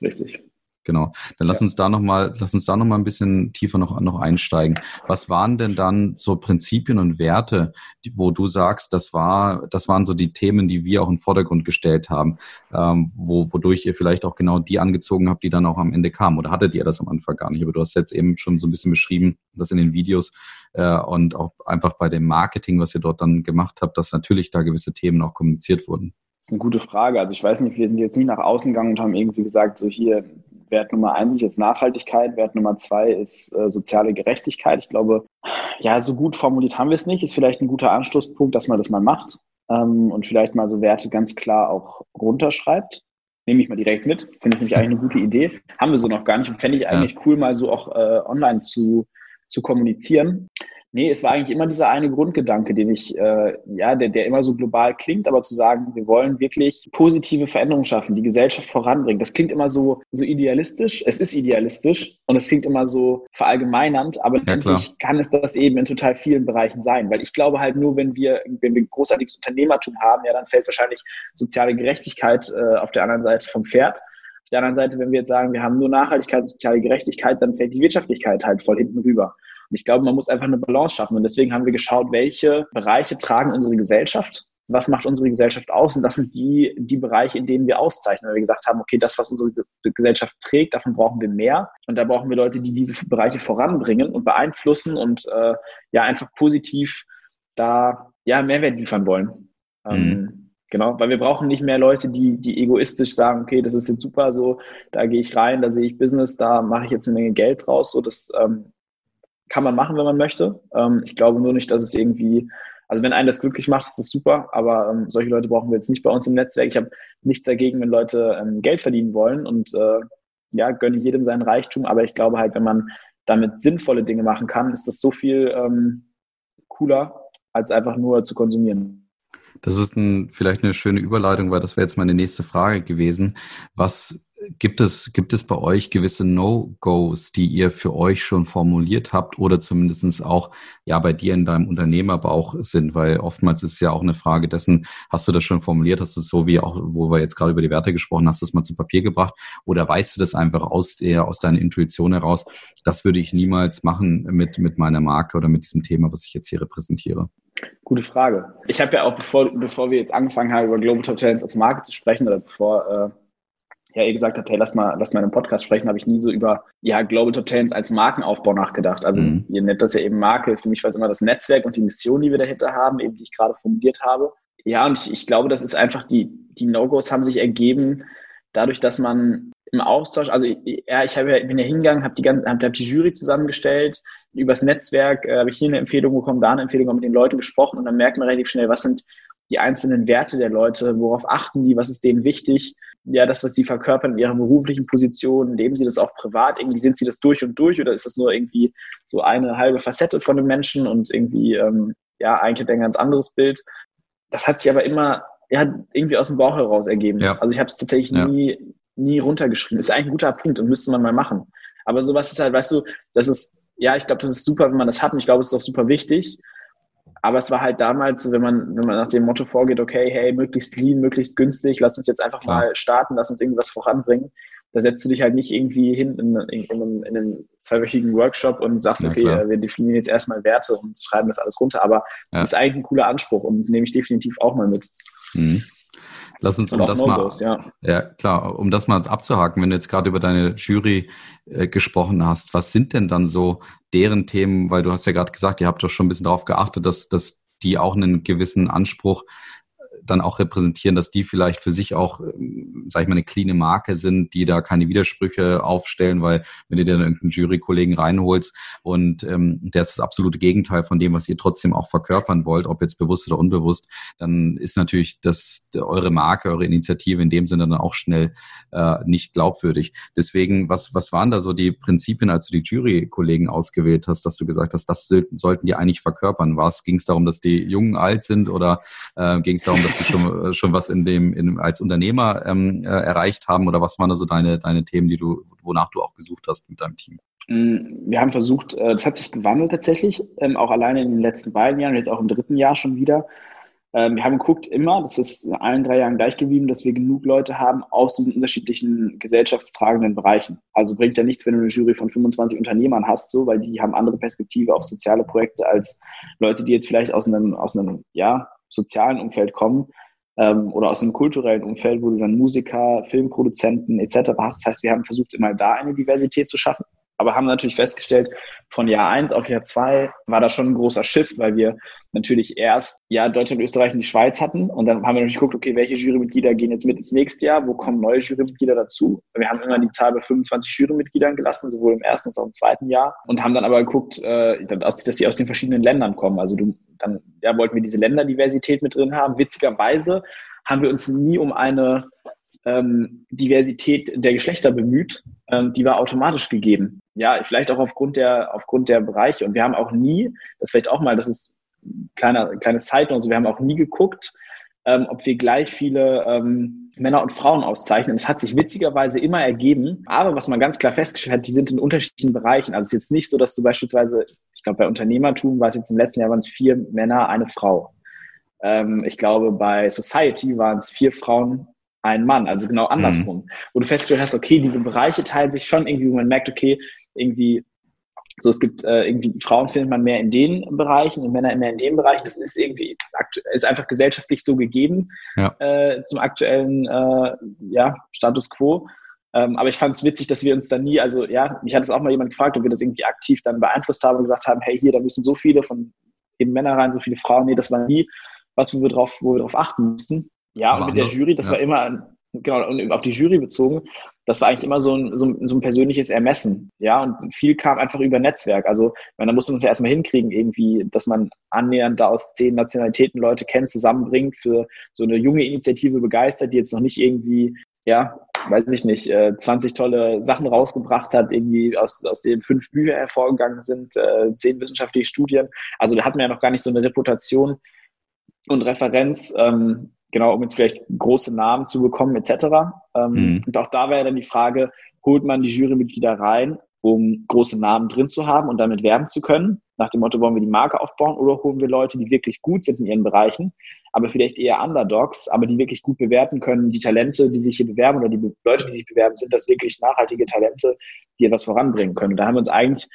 Richtig. Genau. Dann lass ja. uns da noch mal, lass uns da noch mal ein bisschen tiefer noch, noch einsteigen. Was waren denn dann so Prinzipien und Werte, die, wo du sagst, das war, das waren so die Themen, die wir auch in den Vordergrund gestellt haben, ähm, wo, wodurch ihr vielleicht auch genau die angezogen habt, die dann auch am Ende kamen? Oder hattet ihr das am Anfang gar nicht? Aber du hast jetzt eben schon so ein bisschen beschrieben, das in den Videos äh, und auch einfach bei dem Marketing, was ihr dort dann gemacht habt, dass natürlich da gewisse Themen auch kommuniziert wurden. Das ist eine gute Frage. Also ich weiß nicht, wir sind jetzt nie nach außen gegangen und haben irgendwie gesagt, so hier, Wert Nummer eins ist jetzt Nachhaltigkeit, Wert Nummer zwei ist äh, soziale Gerechtigkeit. Ich glaube, ja, so gut formuliert haben wir es nicht. Ist vielleicht ein guter Anstoßpunkt, dass man das mal macht ähm, und vielleicht mal so Werte ganz klar auch runterschreibt. Nehme ich mal direkt mit. Finde ich nämlich eigentlich eine gute Idee. Haben wir so noch gar nicht und fände ich eigentlich ja. cool, mal so auch äh, online zu, zu kommunizieren. Nee, es war eigentlich immer dieser eine Grundgedanke, den ich, äh, ja, der, der immer so global klingt, aber zu sagen, wir wollen wirklich positive Veränderungen schaffen, die Gesellschaft voranbringen. Das klingt immer so, so idealistisch. Es ist idealistisch und es klingt immer so verallgemeinernd, aber ja, letztendlich kann es das eben in total vielen Bereichen sein. Weil ich glaube halt nur, wenn wir, wenn wir großartiges Unternehmertum haben, ja, dann fällt wahrscheinlich soziale Gerechtigkeit äh, auf der anderen Seite vom Pferd. Der anderen Seite, wenn wir jetzt sagen, wir haben nur Nachhaltigkeit und soziale Gerechtigkeit, dann fällt die Wirtschaftlichkeit halt voll hinten rüber. Und ich glaube, man muss einfach eine Balance schaffen. Und deswegen haben wir geschaut, welche Bereiche tragen unsere Gesellschaft was macht unsere Gesellschaft aus? Und das sind die, die Bereiche, in denen wir auszeichnen, weil wir gesagt haben, okay, das, was unsere Gesellschaft trägt, davon brauchen wir mehr. Und da brauchen wir Leute, die diese Bereiche voranbringen und beeinflussen und äh, ja einfach positiv da ja Mehrwert liefern wollen. Ähm, mhm. Ähm, genau, weil wir brauchen nicht mehr Leute, die, die egoistisch sagen, okay, das ist jetzt super, so, da gehe ich rein, da sehe ich Business, da mache ich jetzt eine Menge Geld draus. So, das ähm, kann man machen, wenn man möchte. Ähm, ich glaube nur nicht, dass es irgendwie, also wenn einen das glücklich macht, ist das super, aber ähm, solche Leute brauchen wir jetzt nicht bei uns im Netzwerk. Ich habe nichts dagegen, wenn Leute ähm, Geld verdienen wollen und äh, ja, gönne jedem seinen Reichtum, aber ich glaube halt, wenn man damit sinnvolle Dinge machen kann, ist das so viel ähm, cooler, als einfach nur zu konsumieren. Das ist ein, vielleicht eine schöne Überleitung, weil das wäre jetzt meine nächste Frage gewesen. Was Gibt es, gibt es bei euch gewisse No-Gos, die ihr für euch schon formuliert habt oder zumindestens auch ja bei dir in deinem Unternehmerbauch sind? Weil oftmals ist es ja auch eine Frage dessen, hast du das schon formuliert, hast du es so wie auch, wo wir jetzt gerade über die Werte gesprochen, hast du es mal zu Papier gebracht oder weißt du das einfach aus der, aus deiner Intuition heraus? Das würde ich niemals machen mit, mit meiner Marke oder mit diesem Thema, was ich jetzt hier repräsentiere. Gute Frage. Ich habe ja auch, bevor, bevor wir jetzt angefangen haben, über Global Top Talents als Marke zu sprechen oder bevor äh, ja ihr gesagt habt, hey, lass mal, lass mal in einem Podcast sprechen, habe ich nie so über ja, Global Top Talents als Markenaufbau nachgedacht. Also mhm. ihr nennt das ja eben Marke. Für mich war es immer das Netzwerk und die Mission, die wir dahinter haben, eben die ich gerade formuliert habe. Ja, und ich, ich glaube, das ist einfach die, die No-Gos haben sich ergeben, dadurch, dass man im Austausch, also ja, ich habe ja, bin ja hingegangen, habe die ganze, habe hab die Jury zusammengestellt, übers Netzwerk äh, habe ich hier eine Empfehlung bekommen, da eine Empfehlung, habe mit den Leuten gesprochen und dann merkt man relativ schnell, was sind die einzelnen Werte der Leute, worauf achten die, was ist denen wichtig, ja, das, was sie verkörpern in ihrer beruflichen Position, leben sie das auch privat, irgendwie sind sie das durch und durch oder ist das nur irgendwie so eine halbe Facette von dem Menschen und irgendwie, ähm, ja, eigentlich ein ganz anderes Bild. Das hat sich aber immer, ja, irgendwie aus dem Bauch heraus ergeben. Ja. Also ich habe es tatsächlich ja. nie, nie runtergeschrieben. Ist eigentlich ein guter Punkt und müsste man mal machen. Aber sowas ist halt, weißt du, das ist, ja, ich glaube, das ist super, wenn man das hat und ich glaube, es ist auch super wichtig. Aber es war halt damals, wenn man, wenn man nach dem Motto vorgeht, okay, hey, möglichst lean, möglichst günstig, lass uns jetzt einfach Klar. mal starten, lass uns irgendwas voranbringen. Da setzt du dich halt nicht irgendwie hin in, in, in, einem, in einem zweiwöchigen Workshop und sagst, ja, okay, klar. wir definieren jetzt erstmal Werte und schreiben das alles runter. Aber ja. das ist eigentlich ein cooler Anspruch und nehme ich definitiv auch mal mit. Mhm. Lass uns, um das mal, ja. ja. klar, um das mal abzuhaken, wenn du jetzt gerade über deine Jury äh, gesprochen hast, was sind denn dann so deren Themen, weil du hast ja gerade gesagt, ihr habt doch schon ein bisschen darauf geachtet, dass, dass die auch einen gewissen Anspruch dann auch repräsentieren, dass die vielleicht für sich auch, ähm, sag ich mal, eine cleane Marke sind, die da keine Widersprüche aufstellen, weil wenn du dir dann irgendeinen Jurykollegen reinholst und ähm, der ist das absolute Gegenteil von dem, was ihr trotzdem auch verkörpern wollt, ob jetzt bewusst oder unbewusst, dann ist natürlich das eure Marke, eure Initiative in dem Sinne dann auch schnell äh, nicht glaubwürdig. Deswegen, was, was waren da so die Prinzipien, als du die Jurykollegen ausgewählt hast, dass du gesagt hast, das sollten die eigentlich verkörpern? Ging es darum, dass die Jungen alt sind oder äh, ging es darum, dass sie schon, äh, schon was in dem, in, als Unternehmer ähm, äh, erreicht haben? Oder was waren da so deine, deine Themen, die du, wonach du auch gesucht hast mit deinem Team? Mm, wir haben versucht, äh, das hat sich gewandelt tatsächlich, ähm, auch alleine in den letzten beiden Jahren, jetzt auch im dritten Jahr schon wieder. Ähm, wir haben geguckt immer, das ist in allen drei Jahren gleich geblieben, dass wir genug Leute haben aus diesen unterschiedlichen gesellschaftstragenden Bereichen. Also bringt ja nichts, wenn du eine Jury von 25 Unternehmern hast, so, weil die haben andere Perspektive auf soziale Projekte als Leute, die jetzt vielleicht aus einem, aus einem, ja, sozialen Umfeld kommen ähm, oder aus einem kulturellen Umfeld, wo du dann Musiker, Filmproduzenten etc. hast. Das heißt, wir haben versucht, immer da eine Diversität zu schaffen. aber haben natürlich festgestellt, von Jahr eins auf Jahr zwei war da schon ein großer Shift, weil wir natürlich erst ja Deutschland, Österreich und die Schweiz hatten und dann haben wir natürlich geguckt, okay, welche Jurymitglieder gehen jetzt mit ins nächste Jahr, wo kommen neue Jurymitglieder dazu? Wir haben immer die Zahl bei 25 Jurymitgliedern gelassen, sowohl im ersten als auch im zweiten Jahr und haben dann aber geguckt, äh, dass sie aus den verschiedenen Ländern kommen. Also du, dann ja, wollten wir diese Länderdiversität mit drin haben. Witzigerweise haben wir uns nie um eine ähm, Diversität der Geschlechter bemüht, ähm, die war automatisch gegeben. Ja, vielleicht auch aufgrund der, aufgrund der Bereiche. Und wir haben auch nie, das vielleicht auch mal, das ist kleiner, kleines Zeit und so, wir haben auch nie geguckt, ähm, ob wir gleich viele ähm, Männer und Frauen auszeichnen. Es hat sich witzigerweise immer ergeben. Aber was man ganz klar festgestellt hat, die sind in unterschiedlichen Bereichen. Also es ist jetzt nicht so, dass du beispielsweise, ich glaube, bei Unternehmertum war es jetzt im letzten Jahr waren es vier Männer, eine Frau. Ähm, ich glaube, bei Society waren es vier Frauen, ein Mann, also genau andersrum, mhm. wo du festgestellt hast, okay, diese Bereiche teilen sich schon irgendwie, wo man merkt, okay, irgendwie, so es gibt äh, irgendwie, Frauen findet man mehr in den Bereichen und Männer mehr in dem Bereich, das ist irgendwie, ist einfach gesellschaftlich so gegeben ja. äh, zum aktuellen äh, ja, Status quo. Ähm, aber ich fand es witzig, dass wir uns dann nie, also ja, mich hat es auch mal jemand gefragt, ob wir das irgendwie aktiv dann beeinflusst haben und gesagt haben, hey, hier, da müssen so viele von eben Männer rein, so viele Frauen. Nee, das war nie was, wo wir drauf, wo wir drauf achten mussten. Ja, Aber und mit der Jury, das ja. war immer, genau, und auf die Jury bezogen, das war eigentlich immer so ein, so ein, so ein persönliches Ermessen. Ja, und viel kam einfach über Netzwerk. Also, man, da musste man es ja erstmal hinkriegen, irgendwie, dass man annähernd da aus zehn Nationalitäten Leute kennt, zusammenbringt, für so eine junge Initiative begeistert, die jetzt noch nicht irgendwie, ja, weiß ich nicht, 20 äh, tolle Sachen rausgebracht hat, irgendwie aus, aus denen fünf Bücher hervorgegangen sind, äh, zehn wissenschaftliche Studien. Also da hatten wir ja noch gar nicht so eine Reputation und Referenz. Ähm, genau, um jetzt vielleicht große Namen zu bekommen, etc. Ähm, mhm. Und auch da wäre dann die Frage, holt man die Jurymitglieder rein, um große Namen drin zu haben und damit werben zu können? Nach dem Motto, wollen wir die Marke aufbauen oder holen wir Leute, die wirklich gut sind in ihren Bereichen, aber vielleicht eher Underdogs, aber die wirklich gut bewerten können, die Talente, die sich hier bewerben oder die Leute, die sich bewerben, sind das wirklich nachhaltige Talente, die etwas voranbringen können. Und da haben wir uns eigentlich,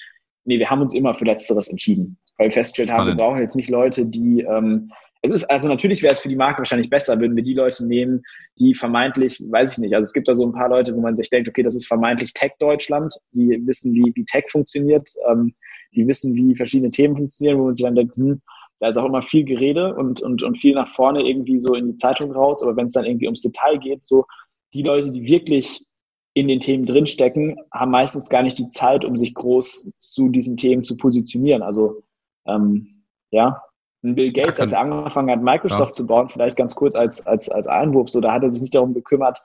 nee, wir haben uns immer für Letzteres entschieden, weil wir festgestellt haben, wir brauchen jetzt nicht Leute, die ähm, es ist, also natürlich wäre es für die Marke wahrscheinlich besser, würden wir die Leute nehmen, die vermeintlich, weiß ich nicht, also es gibt da so ein paar Leute, wo man sich denkt, okay, das ist vermeintlich Tech Deutschland, die wissen, wie, wie Tech funktioniert, ähm, die wissen, wie verschiedene Themen funktionieren, wo man sich dann denkt, hm, da ist auch immer viel Gerede und, und, und viel nach vorne irgendwie so in die Zeitung raus, aber wenn es dann irgendwie ums Detail geht, so die Leute, die wirklich in den Themen drinstecken, haben meistens gar nicht die Zeit, um sich groß zu diesen Themen zu positionieren. Also ähm, ja, Bill Gates, als er angefangen hat, Microsoft ja. zu bauen, vielleicht ganz kurz als, als, als Einwurf, so, da hat er sich nicht darum gekümmert,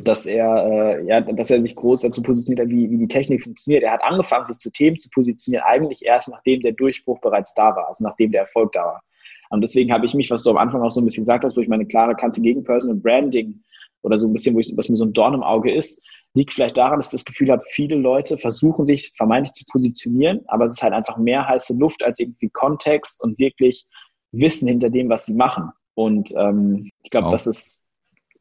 dass er, äh, ja, dass er sich groß dazu positioniert hat, wie, wie die Technik funktioniert. Er hat angefangen, sich zu Themen zu positionieren, eigentlich erst nachdem der Durchbruch bereits da war, also nachdem der Erfolg da war. Und deswegen habe ich mich, was du am Anfang auch so ein bisschen gesagt hast, wo ich meine klare Kante gegen Personal Branding oder so ein bisschen, wo ich, was mir so ein Dorn im Auge ist, liegt vielleicht daran, dass ich das Gefühl habe, viele Leute versuchen sich vermeintlich zu positionieren, aber es ist halt einfach mehr heiße Luft als irgendwie Kontext und wirklich Wissen hinter dem, was sie machen. Und ähm, ich glaube, das ist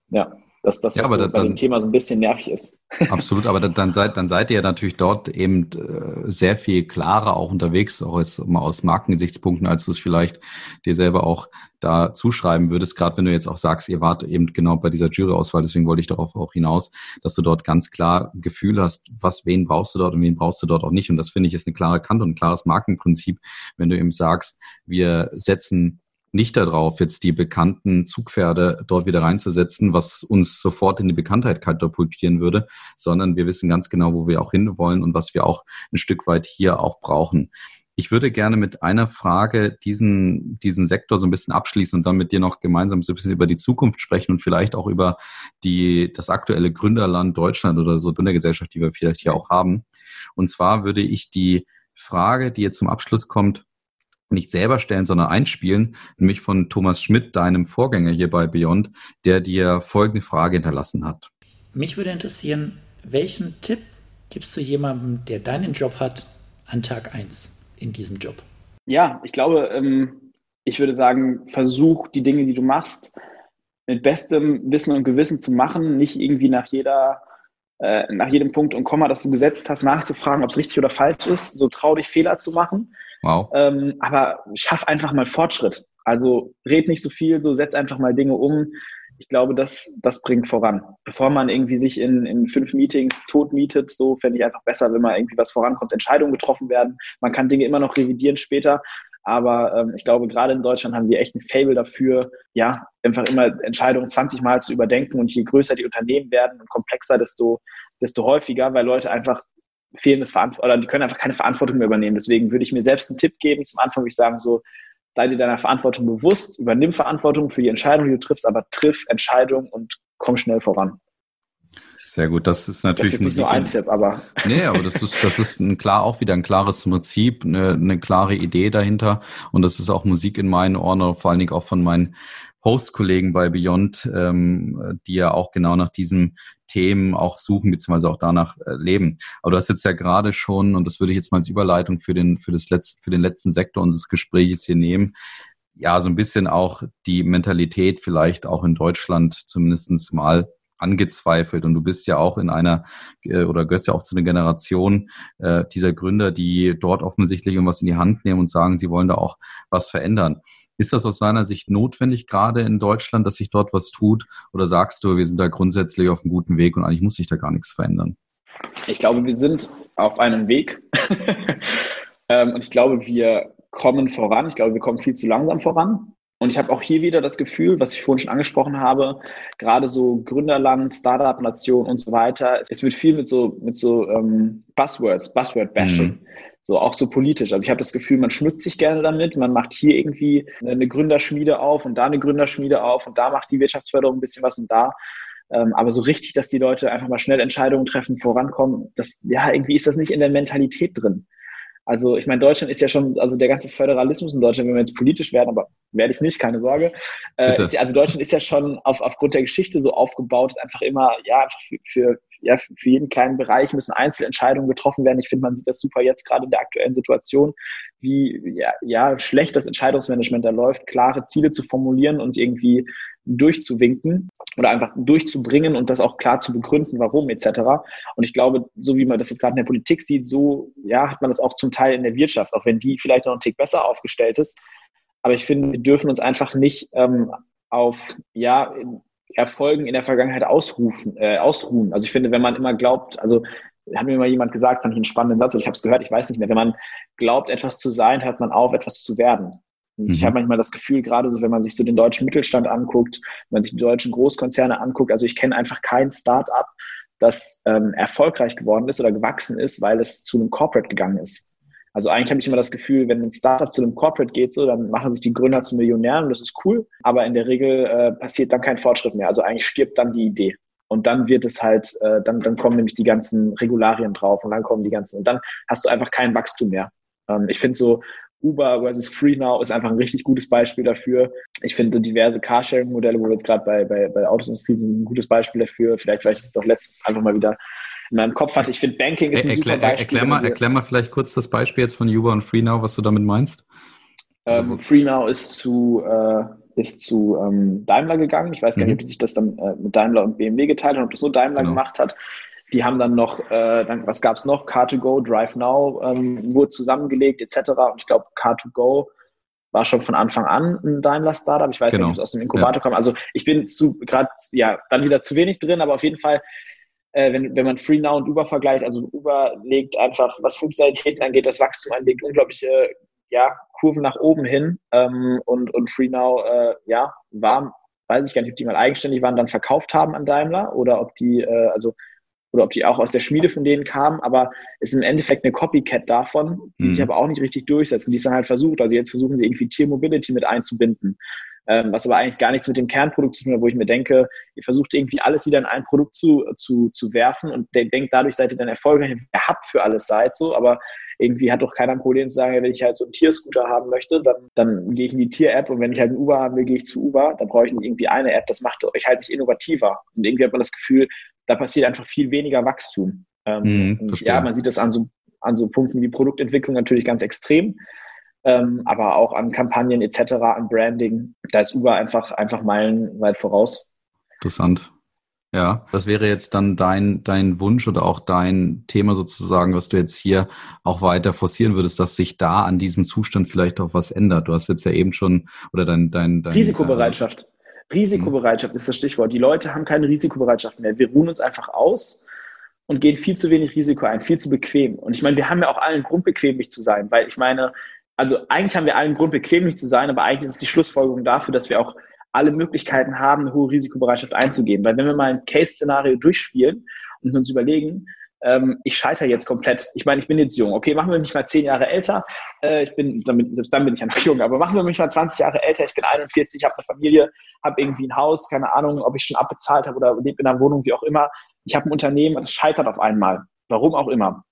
ja dass das ja, was so bei dann, dem Thema so ein bisschen nervig ist. [laughs] Absolut, aber dann, seid, dann seid ihr natürlich dort eben äh, sehr viel klarer auch unterwegs, auch jetzt mal aus Markengesichtspunkten, als du es vielleicht dir selber auch da zuschreiben würdest, gerade wenn du jetzt auch sagst, ihr wart eben genau bei dieser Juryauswahl, deswegen wollte ich darauf auch hinaus, dass du dort ganz klar ein Gefühl hast, was, wen brauchst du dort und wen brauchst du dort auch nicht. Und das finde ich ist eine klare Kante und ein klares Markenprinzip, wenn du eben sagst, wir setzen nicht darauf, jetzt die bekannten Zugpferde dort wieder reinzusetzen, was uns sofort in die Bekanntheit katapultieren würde, sondern wir wissen ganz genau, wo wir auch hinwollen und was wir auch ein Stück weit hier auch brauchen. Ich würde gerne mit einer Frage diesen, diesen Sektor so ein bisschen abschließen und dann mit dir noch gemeinsam so ein bisschen über die Zukunft sprechen und vielleicht auch über die, das aktuelle Gründerland Deutschland oder so Gründergesellschaft, die wir vielleicht hier auch haben. Und zwar würde ich die Frage, die jetzt zum Abschluss kommt, nicht selber stellen, sondern einspielen, nämlich von Thomas Schmidt, deinem Vorgänger hier bei Beyond, der dir folgende Frage hinterlassen hat. Mich würde interessieren, welchen Tipp gibst du jemandem, der deinen Job hat, an Tag 1 in diesem Job? Ja, ich glaube, ähm, ich würde sagen, versuch die Dinge, die du machst, mit bestem Wissen und Gewissen zu machen, nicht irgendwie nach jeder äh, nach jedem Punkt und Komma, das du gesetzt hast, nachzufragen, ob es richtig oder falsch ist. So trau dich, Fehler zu machen Wow. Ähm, aber schaff einfach mal Fortschritt. Also red nicht so viel, so setz einfach mal Dinge um. Ich glaube, das, das bringt voran. Bevor man irgendwie sich in, in fünf Meetings tot mietet, so fände ich einfach besser, wenn mal irgendwie was vorankommt, Entscheidungen getroffen werden. Man kann Dinge immer noch revidieren später, aber ähm, ich glaube, gerade in Deutschland haben wir echt ein Fable dafür, ja, einfach immer Entscheidungen 20 Mal zu überdenken. Und je größer die Unternehmen werden und komplexer, desto, desto häufiger, weil Leute einfach fehlendes Verantwortung oder die können einfach keine Verantwortung mehr übernehmen. Deswegen würde ich mir selbst einen Tipp geben. Zum Anfang würde ich sagen, so, sei dir deiner Verantwortung bewusst, übernimm Verantwortung für die Entscheidung, die du triffst, aber triff Entscheidungen und komm schnell voran. Sehr gut, das ist natürlich das ist nicht nur ein Tipp, aber. [laughs] Nee, aber das ist, das ist ein klar, auch wieder ein klares Prinzip, eine, eine klare Idee dahinter. Und das ist auch Musik in meinen Ohren, vor allen Dingen auch von meinen Host-Kollegen bei Beyond, ähm, die ja auch genau nach diesen Themen auch suchen, beziehungsweise auch danach äh, leben. Aber du hast jetzt ja gerade schon, und das würde ich jetzt mal als Überleitung für den, für das letzte, für den letzten Sektor unseres Gesprächs hier nehmen, ja, so ein bisschen auch die Mentalität vielleicht auch in Deutschland zumindestens mal angezweifelt. Und du bist ja auch in einer äh, oder gehörst ja auch zu einer Generation äh, dieser Gründer, die dort offensichtlich irgendwas in die Hand nehmen und sagen, sie wollen da auch was verändern. Ist das aus seiner Sicht notwendig, gerade in Deutschland, dass sich dort was tut? Oder sagst du, wir sind da grundsätzlich auf einem guten Weg und eigentlich muss sich da gar nichts verändern? Ich glaube, wir sind auf einem Weg. [laughs] Ähm, und ich glaube, wir kommen voran. Ich glaube, wir kommen viel zu langsam voran. Und ich habe auch hier wieder das Gefühl, was ich vorhin schon angesprochen habe, gerade so Gründerland, Startup-Nation und so weiter, es wird viel mit so, mit so ähm, Buzzwords, Buzzword-Bashing. Mhm. So auch so politisch. Also ich habe das Gefühl, man schmückt sich gerne damit, man macht hier irgendwie eine Gründerschmiede auf und da eine Gründerschmiede auf und da macht die Wirtschaftsförderung ein bisschen was und da. Ähm, aber so richtig, dass die Leute einfach mal schnell Entscheidungen treffen, vorankommen, das, ja, irgendwie ist das nicht in der Mentalität drin. Also ich meine, Deutschland ist ja schon, also der ganze Föderalismus in Deutschland, wenn wir jetzt politisch werden, aber werde ich nicht, keine Sorge. Äh, ist, also Deutschland ist ja schon auf, aufgrund der Geschichte so aufgebaut, einfach immer, ja, einfach für, für, ja, für jeden kleinen Bereich müssen Einzelentscheidungen getroffen werden. Ich finde, man sieht das super jetzt gerade in der aktuellen Situation, wie ja, ja, schlecht das Entscheidungsmanagement da läuft, klare Ziele zu formulieren und irgendwie durchzuwinken oder einfach durchzubringen und das auch klar zu begründen, warum etc. Und ich glaube, so wie man das jetzt gerade in der Politik sieht, so ja, hat man das auch zum Teil in der Wirtschaft, auch wenn die vielleicht noch einen Tick besser aufgestellt ist. Aber ich finde, wir dürfen uns einfach nicht ähm, auf ja, Erfolgen in der Vergangenheit ausrufen, äh, ausruhen. Also ich finde, wenn man immer glaubt, also hat mir mal jemand gesagt, fand ich einen spannenden Satz, ich habe es gehört, ich weiß nicht mehr, wenn man glaubt, etwas zu sein, hört man auf, etwas zu werden. Und mhm. ich habe manchmal das Gefühl, gerade so, wenn man sich so den deutschen Mittelstand anguckt, wenn man sich die deutschen Großkonzerne anguckt, also ich kenne einfach kein Start-up, das ähm, erfolgreich geworden ist oder gewachsen ist, weil es zu einem Corporate gegangen ist. Also eigentlich habe ich immer das Gefühl, wenn ein Startup zu einem Corporate geht, so, dann machen sich die Gründer zu Millionären und das ist cool, aber in der Regel äh, passiert dann kein Fortschritt mehr. Also eigentlich stirbt dann die Idee. Und dann wird es halt, äh, dann, dann kommen nämlich die ganzen Regularien drauf und dann kommen die ganzen, und dann hast du einfach kein Wachstum mehr. Ähm, ich finde so, Uber versus FreeNow ist einfach ein richtig gutes Beispiel dafür. Ich finde diverse Carsharing-Modelle, wo wir jetzt gerade bei, bei, bei der Autosindustrie sind, ein gutes Beispiel dafür. Vielleicht, vielleicht ist es doch letztens einfach mal wieder in meinem Kopf hatte. Ich finde Banking ist ein erklär, super Beispiel. Erklär mal, erklär mal vielleicht kurz das Beispiel jetzt von Uber und FreeNow, was du damit meinst. Ähm, also, FreeNow ist zu, äh, ist zu ähm, Daimler gegangen. Ich weiß gar nicht, mhm. ob die sich das dann äh, mit Daimler und BMW geteilt haben, ob das nur Daimler genau. gemacht hat. Die haben dann noch, äh, dann, was gab es noch? Car2Go, Drive Now ähm, wurde zusammengelegt etc. Und ich glaube, Car2Go war schon von Anfang an ein Daimler-Startup. Ich weiß genau. nicht, ob es aus dem Inkubator ja. kam. Also ich bin zu gerade, ja, dann wieder zu wenig drin, aber auf jeden Fall, äh, wenn, wenn man Free Now und Uber vergleicht, also Uber legt einfach, was Funktionalitäten angeht, das Wachstum anlegt, unglaubliche ja, Kurven nach oben hin. Ähm, und, und Free Now, äh, ja, war, weiß ich gar nicht, ob die mal eigenständig waren, dann verkauft haben an Daimler oder ob die, äh, also oder ob die auch aus der Schmiede von denen kamen, aber es ist im Endeffekt eine Copycat davon, die mhm. sich aber auch nicht richtig durchsetzen, die es dann halt versucht. Also jetzt versuchen sie irgendwie Tier Mobility mit einzubinden, was aber eigentlich gar nichts mit dem Kernprodukt zu tun hat, wo ich mir denke, ihr versucht irgendwie alles wieder in ein Produkt zu, zu, zu werfen und denkt, dadurch seid ihr dann erfolgreich, ihr habt für alles seid so, aber irgendwie hat doch keiner ein Problem zu sagen, wenn ich halt so einen Tierscooter haben möchte, dann, dann gehe ich in die Tier-App und wenn ich halt einen Uber haben will, gehe ich zu Uber. Da brauche ich nicht irgendwie eine App, das macht euch halt nicht innovativer. Und irgendwie hat man das Gefühl, da passiert einfach viel weniger Wachstum. Ähm, mhm, ja, man sieht das an so, an so Punkten wie Produktentwicklung natürlich ganz extrem, ähm, aber auch an Kampagnen etc., an Branding. Da ist Uber einfach, einfach meilenweit voraus. Interessant. Ja, das wäre jetzt dann dein, dein Wunsch oder auch dein Thema sozusagen, was du jetzt hier auch weiter forcieren würdest, dass sich da an diesem Zustand vielleicht auch was ändert. Du hast jetzt ja eben schon, oder dein, dein, dein Risikobereitschaft. Risikobereitschaft ist das Stichwort. Die Leute haben keine Risikobereitschaft mehr. Wir ruhen uns einfach aus und gehen viel zu wenig Risiko ein, viel zu bequem. Und ich meine, wir haben ja auch allen Grund, bequemlich zu sein, weil ich meine, also eigentlich haben wir allen Grund, bequemlich zu sein, aber eigentlich ist es die Schlussfolgerung dafür, dass wir auch alle Möglichkeiten haben, eine hohe Risikobereitschaft einzugehen. Weil wenn wir mal ein Case-Szenario durchspielen und uns überlegen, ähm, ich scheitere jetzt komplett. Ich meine, ich bin jetzt jung. Okay, machen wir mich mal zehn Jahre älter. Äh, ich bin, damit, selbst dann bin ich ja noch jung, aber machen wir mich mal 20 Jahre älter. Ich bin 41, habe eine Familie, habe irgendwie ein Haus, keine Ahnung, ob ich schon abbezahlt habe oder lebe in einer Wohnung, wie auch immer. Ich habe ein Unternehmen und es scheitert auf einmal. Warum auch immer.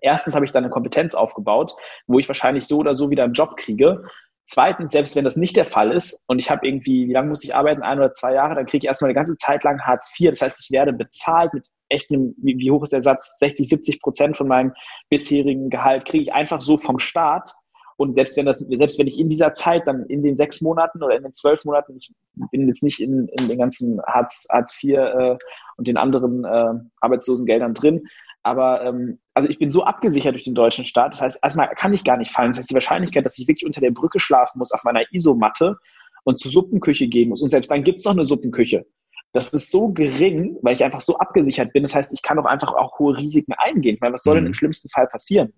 Erstens habe ich dann eine Kompetenz aufgebaut, wo ich wahrscheinlich so oder so wieder einen Job kriege. Zweitens, selbst wenn das nicht der Fall ist und ich habe irgendwie, wie lange muss ich arbeiten, ein oder zwei Jahre, dann kriege ich erstmal eine ganze Zeit lang Hartz IV. Das heißt, ich werde bezahlt mit echt einem, wie, hoch ist der Satz, 60, 70 Prozent von meinem bisherigen Gehalt kriege ich einfach so vom Staat. Und selbst wenn das, selbst wenn ich in dieser Zeit dann in den sechs Monaten oder in den zwölf Monaten, ich bin jetzt nicht in, in den ganzen Hartz, Hartz IV äh, und den anderen äh, Arbeitslosengeldern drin, aber ähm, also ich bin so abgesichert durch den deutschen Staat. Das heißt, erstmal kann ich gar nicht fallen. Das heißt, die Wahrscheinlichkeit, dass ich wirklich unter der Brücke schlafen muss auf meiner Isomatte und zur Suppenküche gehen muss. Und selbst dann gibt es noch eine Suppenküche. Das ist so gering, weil ich einfach so abgesichert bin. Das heißt, ich kann auch einfach auch hohe Risiken eingehen. Ich meine, was soll denn im mhm. schlimmsten Fall passieren?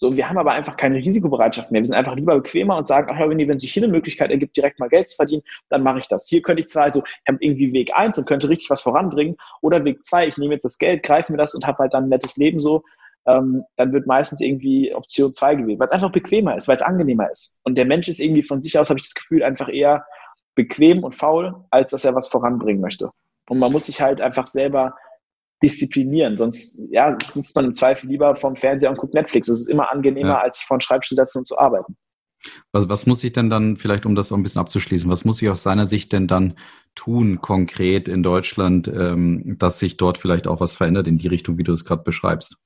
So, wir haben aber einfach keine Risikobereitschaft mehr. Wir sind einfach lieber bequemer und sagen, ach ja, wenn, wenn sich hier eine Möglichkeit ergibt, direkt mal Geld zu verdienen, dann mache ich das. Hier könnte ich zwar, also ich habe irgendwie Weg eins und könnte richtig was voranbringen, oder Weg zwei, ich nehme jetzt das Geld, greife mir das und habe halt dann ein nettes Leben so. Ähm, dann wird meistens irgendwie Option zwei gewählt, weil es einfach bequemer ist, weil es angenehmer ist. Und der Mensch ist irgendwie von sich aus, habe ich das Gefühl, einfach eher bequem und faul, als dass er was voranbringen möchte. Und man muss sich halt einfach selber disziplinieren. Sonst ja, sitzt man im Zweifel lieber vorm Fernseher und guckt Netflix. Es ist immer angenehmer, ja. als sich vor einen Schreibtisch zu setzen und zu arbeiten. Was, was muss ich denn dann, vielleicht um das auch ein bisschen abzuschließen, was muss ich aus seiner Sicht denn dann tun, konkret in Deutschland, ähm, dass sich dort vielleicht auch was verändert in die Richtung, wie du es gerade beschreibst?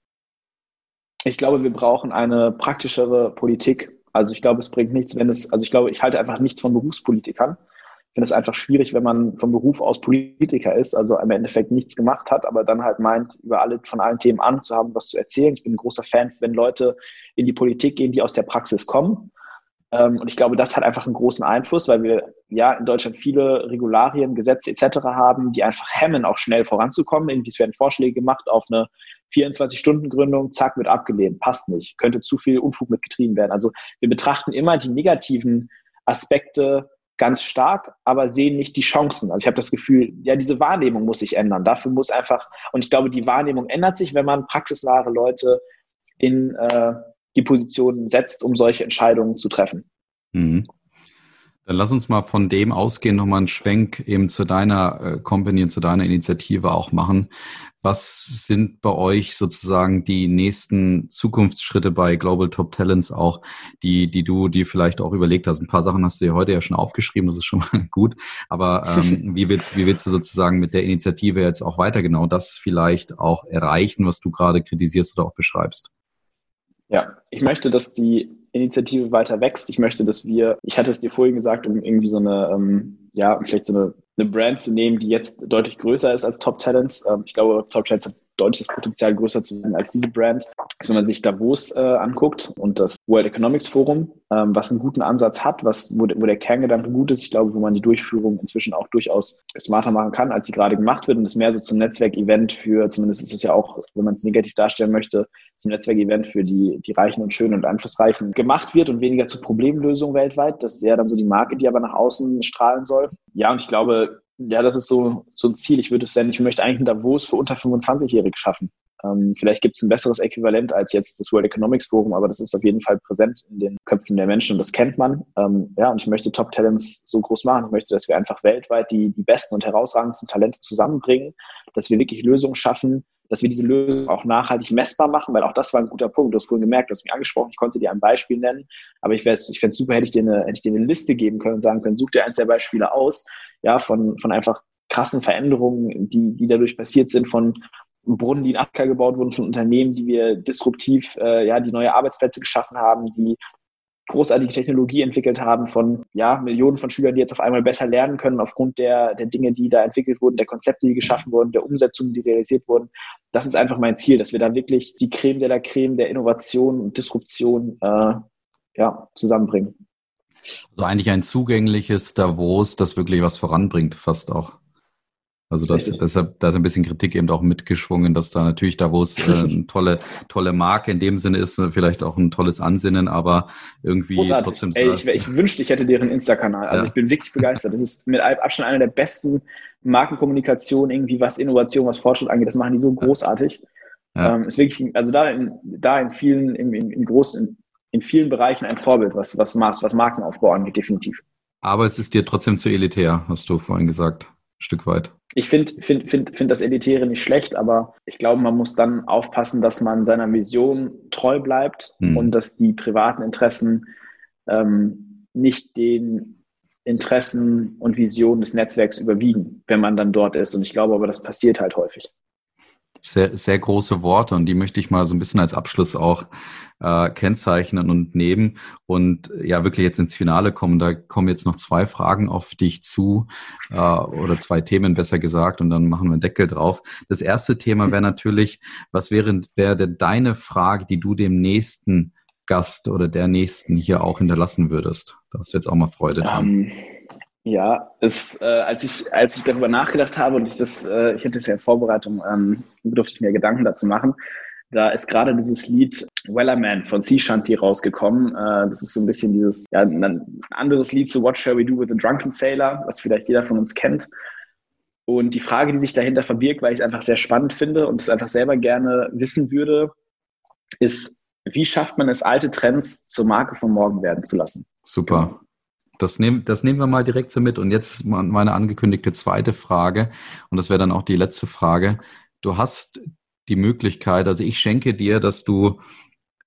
Ich glaube, wir brauchen eine praktischere Politik. Also ich glaube, es bringt nichts, wenn es, also ich glaube, ich halte einfach nichts von Berufspolitikern. Ich finde es einfach schwierig, wenn man vom Beruf aus Politiker ist, also im Endeffekt nichts gemacht hat, aber dann halt meint, über alle, von allen Themen Ahnung zu haben, was zu erzählen. Ich bin ein großer Fan, wenn Leute in die Politik gehen, die aus der Praxis kommen. Ähm, und ich glaube, das hat einfach einen großen Einfluss, weil wir ja in Deutschland viele Regularien, Gesetze etc. haben, die einfach hemmen, auch schnell voranzukommen. Irgendwie es werden Vorschläge gemacht auf eine 24-Stunden-Gründung, zack, wird abgelehnt, passt nicht, könnte zu viel Unfug mitgetrieben werden. Also wir betrachten immer die negativen Aspekte ganz stark, aber sehen nicht die Chancen. Also ich habe das Gefühl, ja, diese Wahrnehmung muss sich ändern. Dafür muss einfach, und ich glaube, die Wahrnehmung ändert sich, wenn man praxisnahe Leute in äh, die Position setzt, um solche Entscheidungen zu treffen. Mhm. Dann lass uns mal von dem ausgehen, nochmal einen Schwenk eben zu deiner äh, Company und zu deiner Initiative auch machen. Was sind bei euch sozusagen die nächsten Zukunftsschritte bei Global Top Talents auch, die, die du dir vielleicht auch überlegt hast? Ein paar Sachen hast du dir heute ja schon aufgeschrieben, das ist schon [laughs] mal gut. Aber ähm, [laughs] wie, willst, wie willst du sozusagen mit der Initiative jetzt auch weiter genau das vielleicht auch erreichen, was du gerade kritisierst oder auch beschreibst? Ja, ich möchte, dass die Initiative weiter wächst. Ich möchte, dass wir, ich hatte es dir vorhin gesagt, um irgendwie so eine, ähm, ja, vielleicht so eine eine Brand zu nehmen, die jetzt deutlich größer ist als Top Talents. Ähm, ich glaube, Top Talents hat deutliches Potenzial, größer zu sein als diese Brand. Also wenn man sich Davos äh, anguckt und das World Economics Forum, ähm, was einen guten Ansatz hat, was, wo, wo der Kerngedanke gut ist, ich glaube, wo man die Durchführung inzwischen auch durchaus smarter machen kann, als sie gerade gemacht wird und es mehr so zum Netzwerkevent für, zumindest ist es ja auch, wenn man es negativ darstellen möchte, zum Netzwerkevent für die, die Reichen und Schönen und Einflussreichen gemacht wird und weniger zur Problemlösung weltweit. Das ist ja dann so die Marke, die aber nach außen strahlen soll. Ja, und ich glaube, ja, das ist so, so ein Ziel. Ich würde es denn, ich möchte eigentlich ein Davos für unter 25-Jährige schaffen. Ähm, vielleicht gibt es ein besseres Äquivalent als jetzt das World Economics Forum, aber das ist auf jeden Fall präsent in den Köpfen der Menschen und das kennt man. Ähm, ja, und ich möchte Top Talents so groß machen. Ich möchte, dass wir einfach weltweit die, die besten und herausragendsten Talente zusammenbringen, dass wir wirklich Lösungen schaffen, dass wir diese Lösung auch nachhaltig messbar machen, weil auch das war ein guter Punkt. Du hast vorhin gemerkt, du hast mich angesprochen, ich konnte dir ein Beispiel nennen, aber ich, ich fände es super, hätte ich, dir eine, hätte ich dir eine Liste geben können und sagen können, such dir eins der Beispiele aus, ja, von, von einfach krassen Veränderungen, die, die dadurch passiert sind, von Brunnen, die in Afrika gebaut wurden, von Unternehmen, die wir disruptiv, äh, ja, die neue Arbeitsplätze geschaffen haben, die großartige Technologie entwickelt haben von ja, Millionen von Schülern, die jetzt auf einmal besser lernen können aufgrund der, der Dinge, die da entwickelt wurden, der Konzepte, die geschaffen wurden, der Umsetzungen, die realisiert wurden. Das ist einfach mein Ziel, dass wir da wirklich die Creme de la Creme der Innovation und Disruption äh, ja, zusammenbringen. Also eigentlich ein zugängliches Davos, das wirklich was voranbringt, fast auch. Also das, deshalb, da ist ein bisschen Kritik eben auch mitgeschwungen, dass da natürlich Davos äh, [laughs] eine tolle, tolle Marke in dem Sinne ist, vielleicht auch ein tolles Ansinnen, aber irgendwie Großartig. trotzdem. Ey, ich, ich wünschte, ich hätte deren Insta-Kanal. Also ja. ich bin wirklich begeistert. Das ist mit Abstand einer der besten Markenkommunikation, irgendwie was Innovation, was Fortschritt angeht. Das machen die so großartig. Ja. Ähm, ist wirklich, also da in, da in vielen, in, in, in großen, in, vielen Bereichen ein Vorbild, was, was, was Markenaufbau angeht, definitiv. Aber es ist dir trotzdem zu elitär, hast du vorhin gesagt, ein Stück weit. Ich finde find, find, find das Elitäre nicht schlecht, aber ich glaube, man muss dann aufpassen, dass man seiner Vision treu bleibt hm. und dass die privaten Interessen ähm, nicht den Interessen und Visionen des Netzwerks überwiegen, wenn man dann dort ist. Und ich glaube aber, das passiert halt häufig sehr, sehr große Worte und die möchte ich mal so ein bisschen als Abschluss auch äh, kennzeichnen und nehmen und ja wirklich jetzt ins Finale kommen. Da kommen jetzt noch zwei Fragen auf dich zu äh, oder zwei Themen besser gesagt und dann machen wir einen Deckel drauf. Das erste Thema wäre natürlich, was wäre, wäre denn deine Frage, die du dem nächsten Gast oder der nächsten hier auch hinterlassen würdest? Da hast du jetzt auch mal Freude. Um ja, es, äh, als, ich, als ich darüber nachgedacht habe und ich das, äh, ich hatte es ja in Vorbereitung, ähm, durfte ich mir Gedanken dazu machen. Da ist gerade dieses Lied Weller Man von Sea Shanty rausgekommen. Äh, das ist so ein bisschen dieses, ja, ein anderes Lied zu What Shall We Do with a Drunken Sailor, was vielleicht jeder von uns kennt. Und die Frage, die sich dahinter verbirgt, weil ich es einfach sehr spannend finde und es einfach selber gerne wissen würde, ist, wie schafft man es, alte Trends zur Marke von morgen werden zu lassen? Super das, nehm, das nehmen wir mal direkt so mit. Und jetzt meine angekündigte zweite Frage, und das wäre dann auch die letzte Frage. Du hast die Möglichkeit, also ich schenke dir, dass du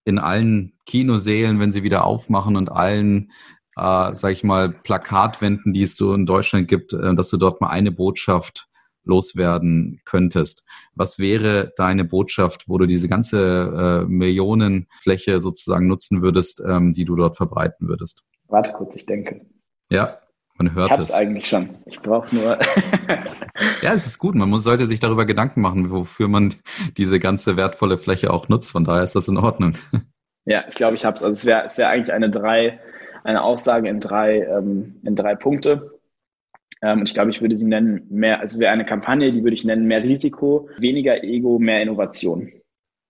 in allen Kinosälen, wenn sie wieder aufmachen und allen, äh, sag ich mal, Plakatwänden, die es so in Deutschland gibt, äh, dass du dort mal eine Botschaft loswerden könntest. Was wäre deine Botschaft, wo du diese ganze äh, Millionenfläche sozusagen nutzen würdest, ähm, die du dort verbreiten würdest? Warte kurz, ich denke. Ja, man hört ich hab's es. eigentlich schon. Ich brauche nur. [laughs] ja, es ist gut. Man muss, sollte sich darüber Gedanken machen, wofür man diese ganze wertvolle Fläche auch nutzt. Von daher ist das in Ordnung. [laughs] Ja, ich glaube, ich habe es. Also es wäre es wäre eigentlich eine drei, eine Aussage in drei, ähm, in drei Punkte. Ähm, und ich glaube, ich würde sie nennen mehr, also es wäre eine Kampagne, die würde ich nennen mehr Risiko, weniger Ego, mehr Innovation.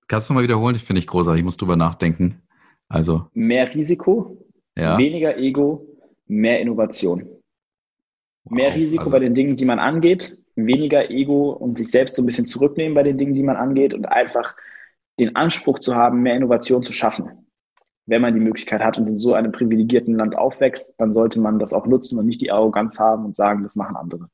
Kannst du mal wiederholen? Ich finde ich großartig. Ich muss drüber nachdenken. Also. Mehr Risiko, ja. Weniger Ego, mehr Innovation. Wow, mehr Risiko also bei den Dingen, die man angeht, weniger Ego und sich selbst so ein bisschen zurücknehmen bei den Dingen, die man angeht und einfach den Anspruch zu haben, mehr Innovation zu schaffen. Wenn man die Möglichkeit hat und in so einem privilegierten Land aufwächst, dann sollte man das auch nutzen und nicht die Arroganz haben und sagen, das machen andere.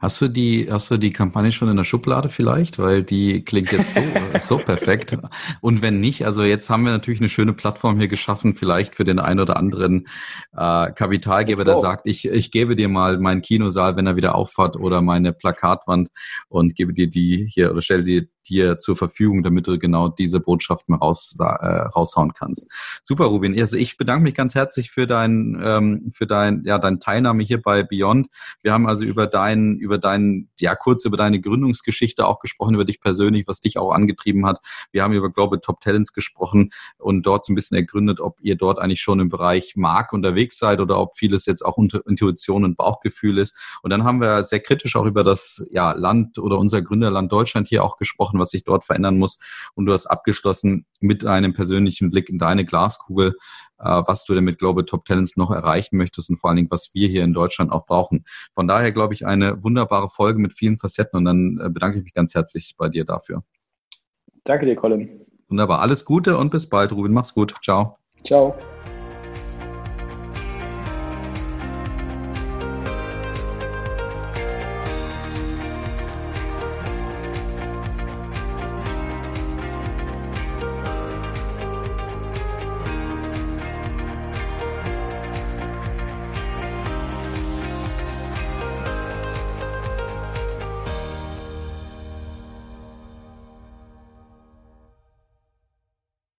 Hast du die, hast du die Kampagne schon in der Schublade vielleicht? Weil die klingt jetzt so, [laughs] so perfekt. Und wenn nicht, also jetzt haben wir natürlich eine schöne Plattform hier geschaffen, vielleicht für den einen oder anderen äh, Kapitalgeber, der sagt, ich, ich gebe dir mal meinen Kinosaal, wenn er wieder auffahrt, oder meine Plakatwand und gebe dir die hier oder stelle sie dir zur Verfügung, damit du genau diese Botschaften raus, äh, raushauen kannst. Super, Rubin. Also ich bedanke mich ganz herzlich für dein, ähm, für dein, ja, deine Teilnahme hier bei Beyond. Wir haben also über deinen, über deinen, ja, kurz über deine Gründungsgeschichte auch gesprochen, über dich persönlich, was dich auch angetrieben hat. Wir haben über Global Top Talents gesprochen und dort so ein bisschen ergründet, ob ihr dort eigentlich schon im Bereich Marke unterwegs seid oder ob vieles jetzt auch Intuition und Bauchgefühl ist. Und dann haben wir sehr kritisch auch über das ja, Land oder unser Gründerland Deutschland hier auch gesprochen gesprochen, was sich dort verändern muss. Und du hast abgeschlossen mit einem persönlichen Blick in deine Glaskugel, äh, was du denn mit Global Top Talents noch erreichen möchtest und vor allen Dingen, was wir hier in Deutschland auch brauchen. Von daher glaube ich eine wunderbare Folge mit vielen Facetten und dann äh, bedanke ich mich ganz herzlich bei dir dafür. Danke dir, Colin. Wunderbar. Alles Gute und bis bald, Ruben. Mach's gut. Ciao. Ciao.